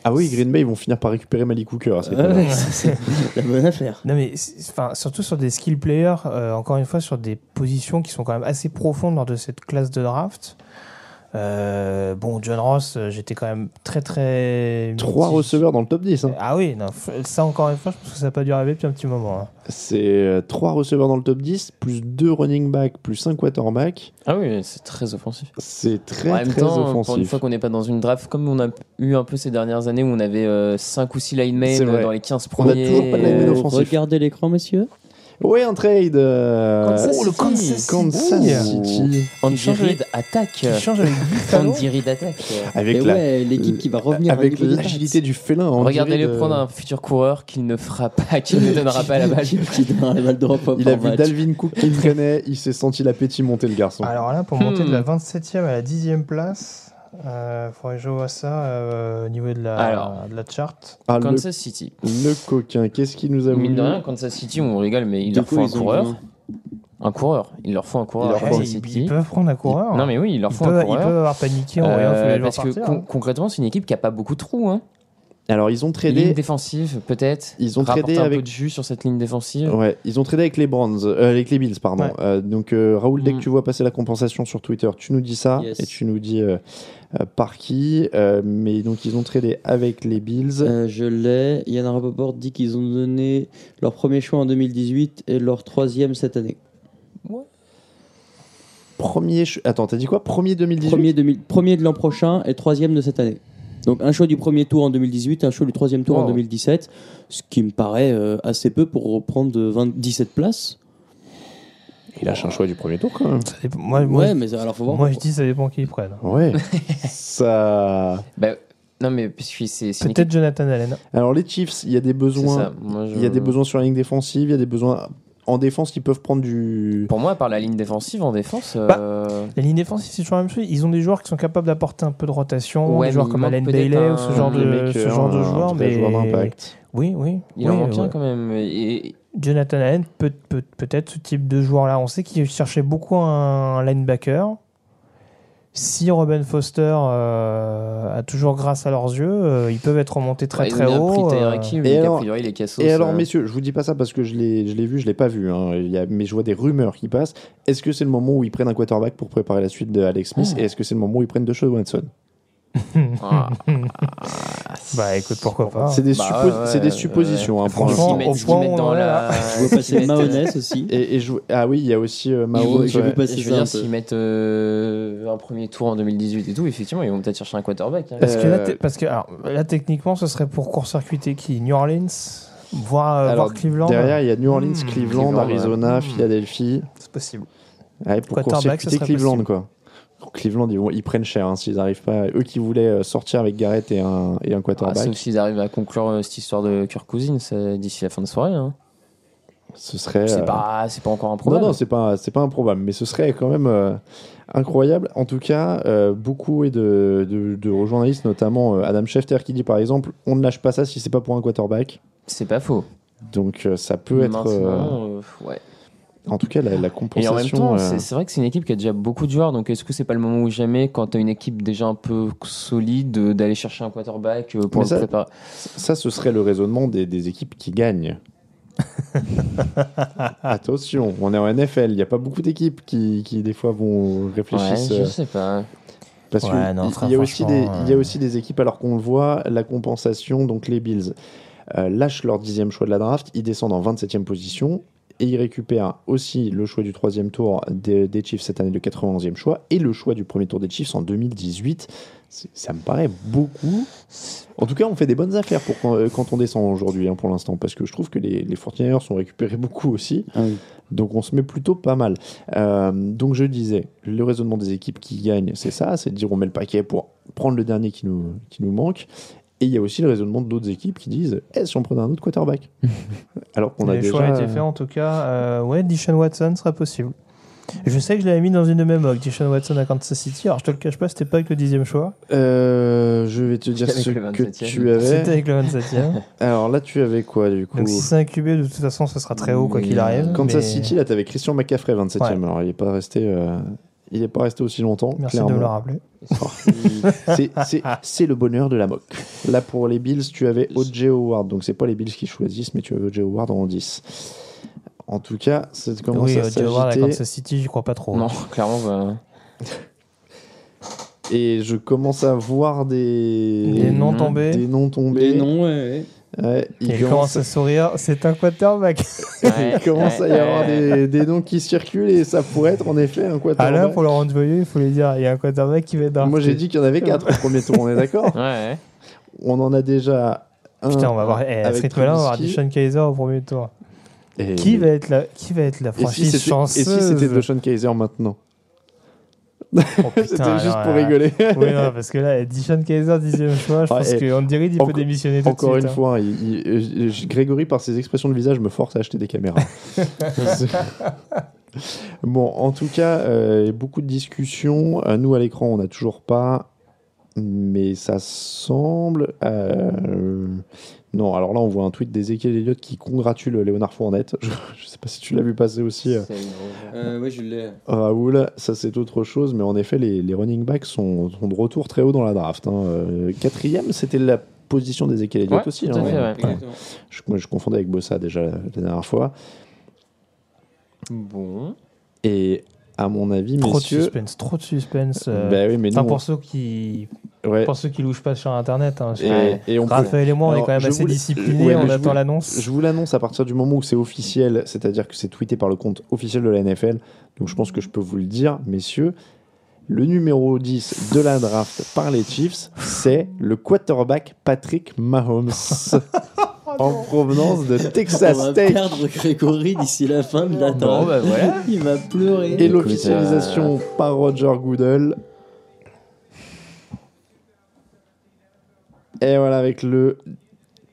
Ah oui, Green Bay, ils vont finir par récupérer Malik Hooker. à ce Ah moment-là. ouais, ça, (laughs) c'est la bonne affaire. Non mais c'est- enfin surtout sur des skill players, euh, encore une fois sur des positions qui sont quand même assez profondes lors de cette classe de draft. Euh, bon, John Ross, euh, j'étais quand même très très. Trois mitigé. receveurs dans le top 10. hein. Ah oui, non, ça encore une fois, je pense que ça n'a pas dû arriver depuis un petit moment. hein. C'est euh, trois receveurs dans le top 10, plus deux running backs, plus 5 quarterbacks. Ah oui, c'est très offensif. C'est très en même très temps, pour une offensif. fois qu'on n'est pas dans une draft, comme on a eu un peu ces dernières années où on avait 5 ou 6 C'est linemen dans les 15 On a premiers. toujours pas de linemen euh, offensif. Regardez l'écran, monsieur. Ouais, un trade. euh, Kansas oh, le City. Kansas, Kansas. City. Reid avec- attaque. Qui change avec (laughs) Buffalo. Andy Reid attaque. Avec Et la, ouais, l'équipe qui va revenir à avec l'agilité du félin. Regardez-le de- prendre un futur coureur qu'il ne fera pas, qu'il ne donnera pas la balle. (laughs) qui donnera la balle de repos Il a vu match. Dalvin Cook qui (laughs) traînait, il s'est senti l'appétit monter le garçon. Alors là, pour monter de la Hmm. 27e à la 10e place, euh, faudrait que je vois ça euh, au niveau de la, Alors. de la chart. Ah, le, Kansas City. le coquin, qu'est-ce qu'il nous a Mine de rien, Kansas City, on rigole, mais il leur coup, faut un ils coureur. Un coureur. Il leur faut un coureur Il à leur Ouais, Kansas ils, City. ils peuvent prendre un coureur. Non, mais oui, il leur ils, faut un ils coureur. peuvent avoir paniqué en voyant tous Euh, les parce que partir. con- hein. concrètement, c'est une équipe qui a pas beaucoup de trous. Hein. Alors, ils ont Ligne tradé. défensive, peut-être. Ils ont tradé un avec- peu de jus sur cette ligne défensive. Ouais, ils ont tradé avec les Browns, euh, avec les Bills, pardon. Ouais. Euh, donc, euh, Raoul, dès que Mm. tu vois passer la compensation sur Twitter, tu nous dis ça Yes. et tu nous dis euh, euh, par qui. Euh, mais donc, ils ont tradé avec les Bills. Euh, je l'ai. Yann Rapoport dit qu'ils ont donné leur premier choix en 2018 et leur troisième cette année. Premier. ch- Attends, t'as dit quoi? Premier 2018 Premier, 2000 premier de l'an prochain et troisième de cette année. Donc un choix du premier tour en 2018 et un choix du troisième tour en Wow. 2017, ce qui me paraît euh, assez peu pour reprendre 20 17 places. Il lâche un choix du premier tour quand même. Ça dépend- Moi, moi, ouais, mais alors faut voir. moi, je dis ça dépend qui ils prennent. Ouais. (laughs) ça. Bah, non, mais puisque c'est Peut-être. Jonathan Allen. Alors, les Chiefs, il y a des besoins. je- Il y a des besoins sur la ligne défensive, il y a des besoins en défense qui peuvent prendre du. Pour moi, par la ligne défensive, en défense. Bah, euh, La ligne défensive, c'est toujours la même chose. Ils ont des joueurs qui sont capables d'apporter un peu de rotation, Ouais, des joueurs comme Allen peut-être Bailey un- ou ce genre de, mecs, ce genre de un joueurs. Mais joueur d'impact. oui, oui. il oui, en manque ouais. un quand même. Et, Jonathan Allen peut, peut, peut-être ce type de joueur-là. On sait qu'il cherchait beaucoup un, linebacker. Si Robin Foster euh, a toujours grâce à leurs yeux, euh, ils peuvent être remontés très Ouais, très haut. euh, et alors- a priori, les cassos. Et alors, messieurs, je vous dis pas ça parce que je l'ai, je l'ai vu, je l'ai pas vu, hein, il y a, mais je vois des rumeurs qui passent. Est-ce que c'est le moment où ils prennent un quarterback pour préparer la suite de Alex Smith Oh. Et est-ce que c'est le moment où ils prennent Deshaun Watson? Ah, bah écoute, pourquoi pas. C'est des, Bah, suppo- ouais, suppositions. hein, Franchement, au point où on la. Je s'ils passer (laughs) Mahonès aussi. Et, et je- ah oui, il y a aussi euh, Je j'ai ouais. vu passer Je veux ça dire, s'ils mettent euh, un premier tour en 2018 et tout, effectivement, ils vont peut-être chercher un quarterback. hein. Parce que, là, Euh, parce que alors, là, techniquement, ce serait pour court-circuiter qui New Orleans, voire, euh, Alors, voire Cleveland. Derrière, il y a New Orleans, Hmm, Cleveland, Cleveland, Arizona, ouais. Philadelphie. C'est possible. Ouais, pour Quarterback, serait Cleveland, possible. quoi. Cleveland, ils, vont, ils prennent cher hein, s'ils arrivent pas. Eux qui voulaient euh, sortir avec Garrett et un, et un Ah, quarterback, sauf s'ils arrivent à conclure euh, cette histoire de Kirk Cousins euh, d'ici la fin de soirée. Hein. ce serait. C'est pas, c'est pas encore Non, improbable. non, c'est pas, c'est pas improbable, mais ce serait quand même euh, incroyable. En tout cas, euh, beaucoup et de, de, de journalistes, notamment Adam Schefter, qui dit par exemple On ne lâche pas ça si c'est pas pour un quarterback. C'est pas faux. Donc ça peut être. Maintenant, ouais. En tout cas, la, la Et compensation. en même temps, euh, c'est c'est vrai que c'est une équipe qui a déjà beaucoup de joueurs. Donc, est-ce que c'est pas le moment ou jamais, quand tu as une équipe déjà un peu solide, de- d'aller chercher un quarterback euh, pour Mais le ça- préparer? Ça, ce serait le raisonnement des, des équipes qui gagnent. (laughs) Attention, on est en NFL, il n'y a pas beaucoup d'équipes qui, qui, des fois, vont Ouais, réfléchir. je sais pas. Parce Ouais, qu'il y, a aussi des- franchement, il y a euh, aussi des équipes, alors qu'on le voit, la compensation, donc les Bills euh, lâchent leur dixième choix de la draft, ils descendent en 27e position, et ils récupèrent aussi le choix du troisième tour des, des Chiefs cette année, le 91e choix, et le choix du premier tour des Chiefs en 2018. C'est- Ça me paraît beaucoup. En tout cas, on fait des bonnes affaires pour quand, quand on descend aujourd'hui, hein, pour l'instant, parce que je trouve que les, les 49ers sont récupérés beaucoup aussi. Ah oui. Donc on se met plutôt pas mal. Euh, donc je disais, le raisonnement des équipes qui gagnent, c'est ça, c'est de dire on met le paquet pour prendre le dernier qui nous, qui nous manque. Et il y a aussi le raisonnement d'autres équipes qui disent eh, si on prenait un autre quarterback (laughs) Alors qu'on a Les déjà. choix ont été faits en tout cas. Euh, ouais, Dishon Watson serait possible. Je sais que je l'avais mis dans une de mes mocks, Dishon Watson à Kansas City. Alors je te le cache pas, c'était pas avec le dixième choix. Euh, je vais te dire ce que 27e. tu avais. C'était avec le 27e. (laughs) Alors là, tu avais quoi du coup Donc si c'est un QB, de toute façon, ça sera très haut quoi qu'il arrive. Kansas mais- City, là, tu avais Christian McCaffrey 27e. Ouais. Alors il n'est pas resté. euh, Il n'est pas resté aussi longtemps. Merci clairement. de me le rappeler. C'est- c'est- C'est le bonheur de la moque. Là, pour les Bills, tu avais O.J. Howard. Donc, c'est pas les Bills qui choisissent, mais tu avais O.J. Howard en 10. En tout cas, ça commence oui, à Joe Ward à s'agiter. Kansas City, j'y crois pas trop. Non, clairement, bah, Et je commence à voir des... Des noms tombés. Des noms tombés. Des noms, ouais, Ouais, il, Il commence, commence à sourire, c'est un quarterback. (laughs) il ouais, commence à y ouais, avoir des, des noms qui circulent et ça pourrait être en effet un quarterback. Alain, pour le rendre joyeux, il faut lui dire il y a un quarterback qui va être drafté. Moi, j'ai dit qu'il y en avait 4 au premier tour, on est d'accord. (laughs) On en a déjà un. Putain, on va voir. eh, à ce avec rythme-là, on va avoir. Deshaun Kaiser au premier tour. Et- Qui va être la, qui va être la et si franchise c'était- chanceuse Et si c'était DeShone Kaiser maintenant? Oh, C'était juste pour là- rigoler. Oui, non, parce que là, Dishon Kaiser, dixième choix, je Ah, pense qu'on dirait qu'il peut démissionner tout de Encore suite. une hein. fois, il- il- euh, Grégory, par ses expressions de visage, me force à acheter des caméras. (laughs) bon, en tout cas, euh, beaucoup de discussions. Euh, nous, à l'écran, on n'a toujours pas. Mais ça semble. euh, Non, alors là, on voit un tweet d'Ezekiel Elliott qui congratule Léonard Fournette. (laughs) Je, je sais pas si tu l'as vu passer aussi. euh, Euh, oui, je l'ai. Raoul, ça c'est autre chose, mais en effet, les, les running backs sont, sont de retour très haut dans la draft. hein. Euh, quatrième, c'était la position d'Ezekiel Elliott Ouais, aussi. tout à hein. fait, ouais. Je, moi, je confondais avec Bossa déjà la, la dernière fois. Bon. Et à mon avis, Trop de suspense, trop de suspense. euh, Bah oui, mais nous, pour ceux qui, ouais. pour ceux qui louchent pas sur Internet, hein, Et, et on peut- Raphaël et moi, on est quand même assez disciplinés, ouais, on attend l'annonce. Je vous l'annonce à partir du moment où c'est officiel, c'est-à-dire que c'est tweeté par le compte officiel de la NFL. Donc je pense que je peux vous le dire, messieurs. Le numéro 10 de la draft par les Chiefs, c'est le quarterback Patrick Mahomes. (laughs) en provenance de (laughs) Texas On va Tech. perdre Grégory d'ici la fin de la Bon, draft. bah voilà. Il va pleurer. Et l'officialisation par Roger Goodell. Et voilà, avec le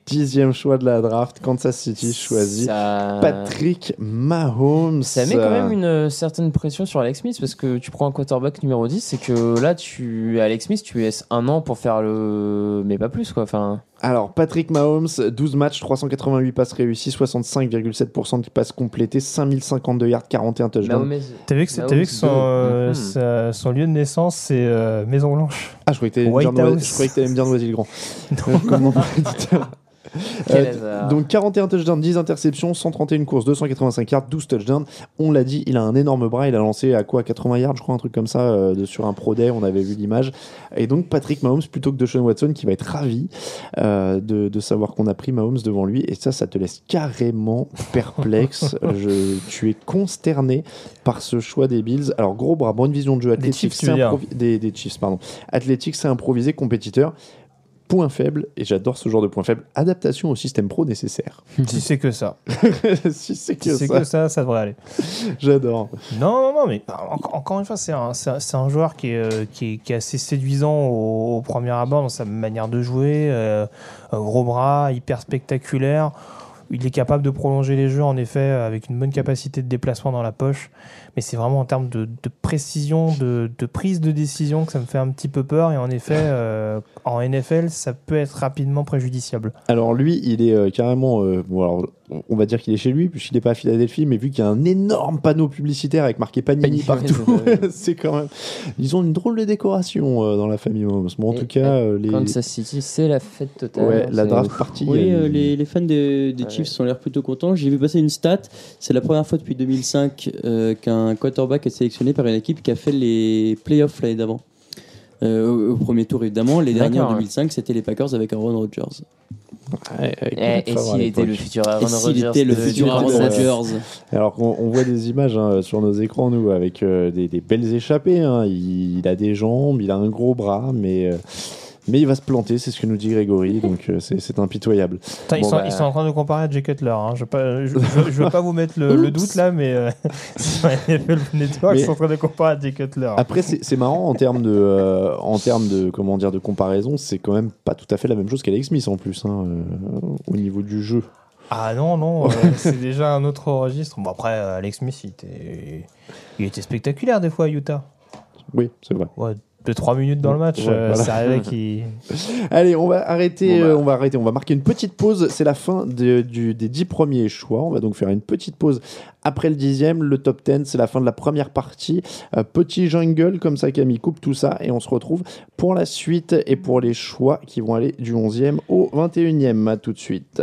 dixième choix de la draft, Kansas City choisit Ça... Patrick Mahomes. Ça met quand même une euh, certaine pression sur Alex Smith parce que tu prends un quarterback numéro 10, c'est que là, tu Alex Smith, tu laisses un an pour faire le. Mais pas plus, quoi. Enfin, Alors, Patrick Mahomes, 12 matchs, 388 passes réussies, 65,7% de passes complétées, 5052 yards, 41 touchdowns. T'as vu que, t'as vu que son, euh, sa- son lieu de naissance, c'est euh, Maison Blanche. Ah, je croyais que t'allais me White dire Noisy- House. je croyais que t'allais me dire Noisy-le-Grand. (laughs) Euh, donc 41 touchdowns, 10 interceptions, 131 courses, 285 yards, 12 touchdowns. On l'a dit, il a un énorme bras, il a lancé à quoi 80 yards, je crois, un truc comme ça, euh, de- sur un Pro Day, on avait vu l'image. Et donc Patrick Mahomes plutôt que de Sean Watson qui va être ravi euh, de, de savoir qu'on a pris Mahomes devant lui. Et ça, ça te laisse carrément perplexe. (laughs) Je, tu es consterné par ce choix des Bills. Alors gros bras, bonne vision de jeu, athlétique, Chiefs, improvi- des, des Chiefs, pardon. Athlétique, c'est improvisé, compétiteur. Point faible, et j'adore ce genre de point faible, adaptation au système pro nécessaire. (laughs) si c'est que ça. (laughs) si c'est que Si c'est ça, que ça, ça devrait aller. j'adore. Non, non, non, mais en- encore une fois, c'est un, c'est un- c'est un joueur qui est, euh, qui, est, qui est assez séduisant au, au premier abord dans sa manière de jouer. euh, un gros bras, hyper spectaculaire. Il est capable de prolonger les jeux, en effet, avec une bonne capacité de déplacement dans la poche. Mais c'est vraiment en termes de, de précision, de, de prise de décision que ça me fait un petit peu peur. Et en effet, euh, en NFL, ça peut être rapidement préjudiciable. Alors lui, il est euh, carrément, euh, bon, alors, on- va dire qu'il est chez lui, puisqu'il n'est pas à Philadelphie, mais vu qu'il y a un énorme panneau publicitaire avec marqué Panini, Panini, partout, (laughs) c'est quand même... Ils ont une drôle de décoration euh, dans la famille Mahomes. Bon, en Et- tout cas, euh, les... Kansas City, c'est la fête totale. Ouais, la C'est- draft partie. Oui, euh, les, les fans des, des Ouais. Chiefs ont l'air plutôt contents. J'ai vu passer une stat. C'est la première fois depuis 2005 euh, qu'un quarterback est sélectionné par une équipe qui a fait les playoffs l'année d'avant. Euh, au, au premier tour, évidemment. Les derniers en D'accord, ouais. 2005, c'était les Packers avec Aaron Rodgers. Ouais, avec Eh, et s'il était le futur Aaron Et Rodgers était le de- futur du Aaron Kansas. Rodgers Alors qu'on on voit des images hein, sur nos écrans, nous, avec euh, des, des belles échappées. hein. Il, il a des jambes, il a un gros bras, mais, euh, mais il va se planter, c'est ce que nous dit Grégory, donc euh, c'est impitoyable. Ils, sont, bah, ils sont en train de comparer à Jay Cutler. Hein. Je ne veux, je, je- je veux pas vous mettre le, le doute là, mais euh, (laughs) Network, Mais- ils sont en train de comparer à Jay Cutler. Après, c'est marrant en termes de, euh, en termes de, comment dire, de comparaison, c'est quand même pas tout à fait la même chose qu'Alex Smith en plus, hein, euh, au niveau du jeu. Ah non, non, euh, c'est déjà un autre registre. Bon, après, Alex Smith, il était, il était spectaculaire des fois à Utah. Oui, c'est vrai. Ouais, de 3 minutes dans le match, Ouais, euh, voilà. ça. (laughs) Allez, on va arrêter, Bon, bah. euh, on va arrêter, on va marquer une petite pause. C'est la fin de- du- des dix premiers choix. On va donc faire une petite pause après le dixième. Le top 10, c'est la fin de la première partie. Euh, petit jungle, comme ça, Camille coupe tout ça et on se retrouve pour la suite et pour les choix qui vont aller du 11e au 21e. À tout de suite.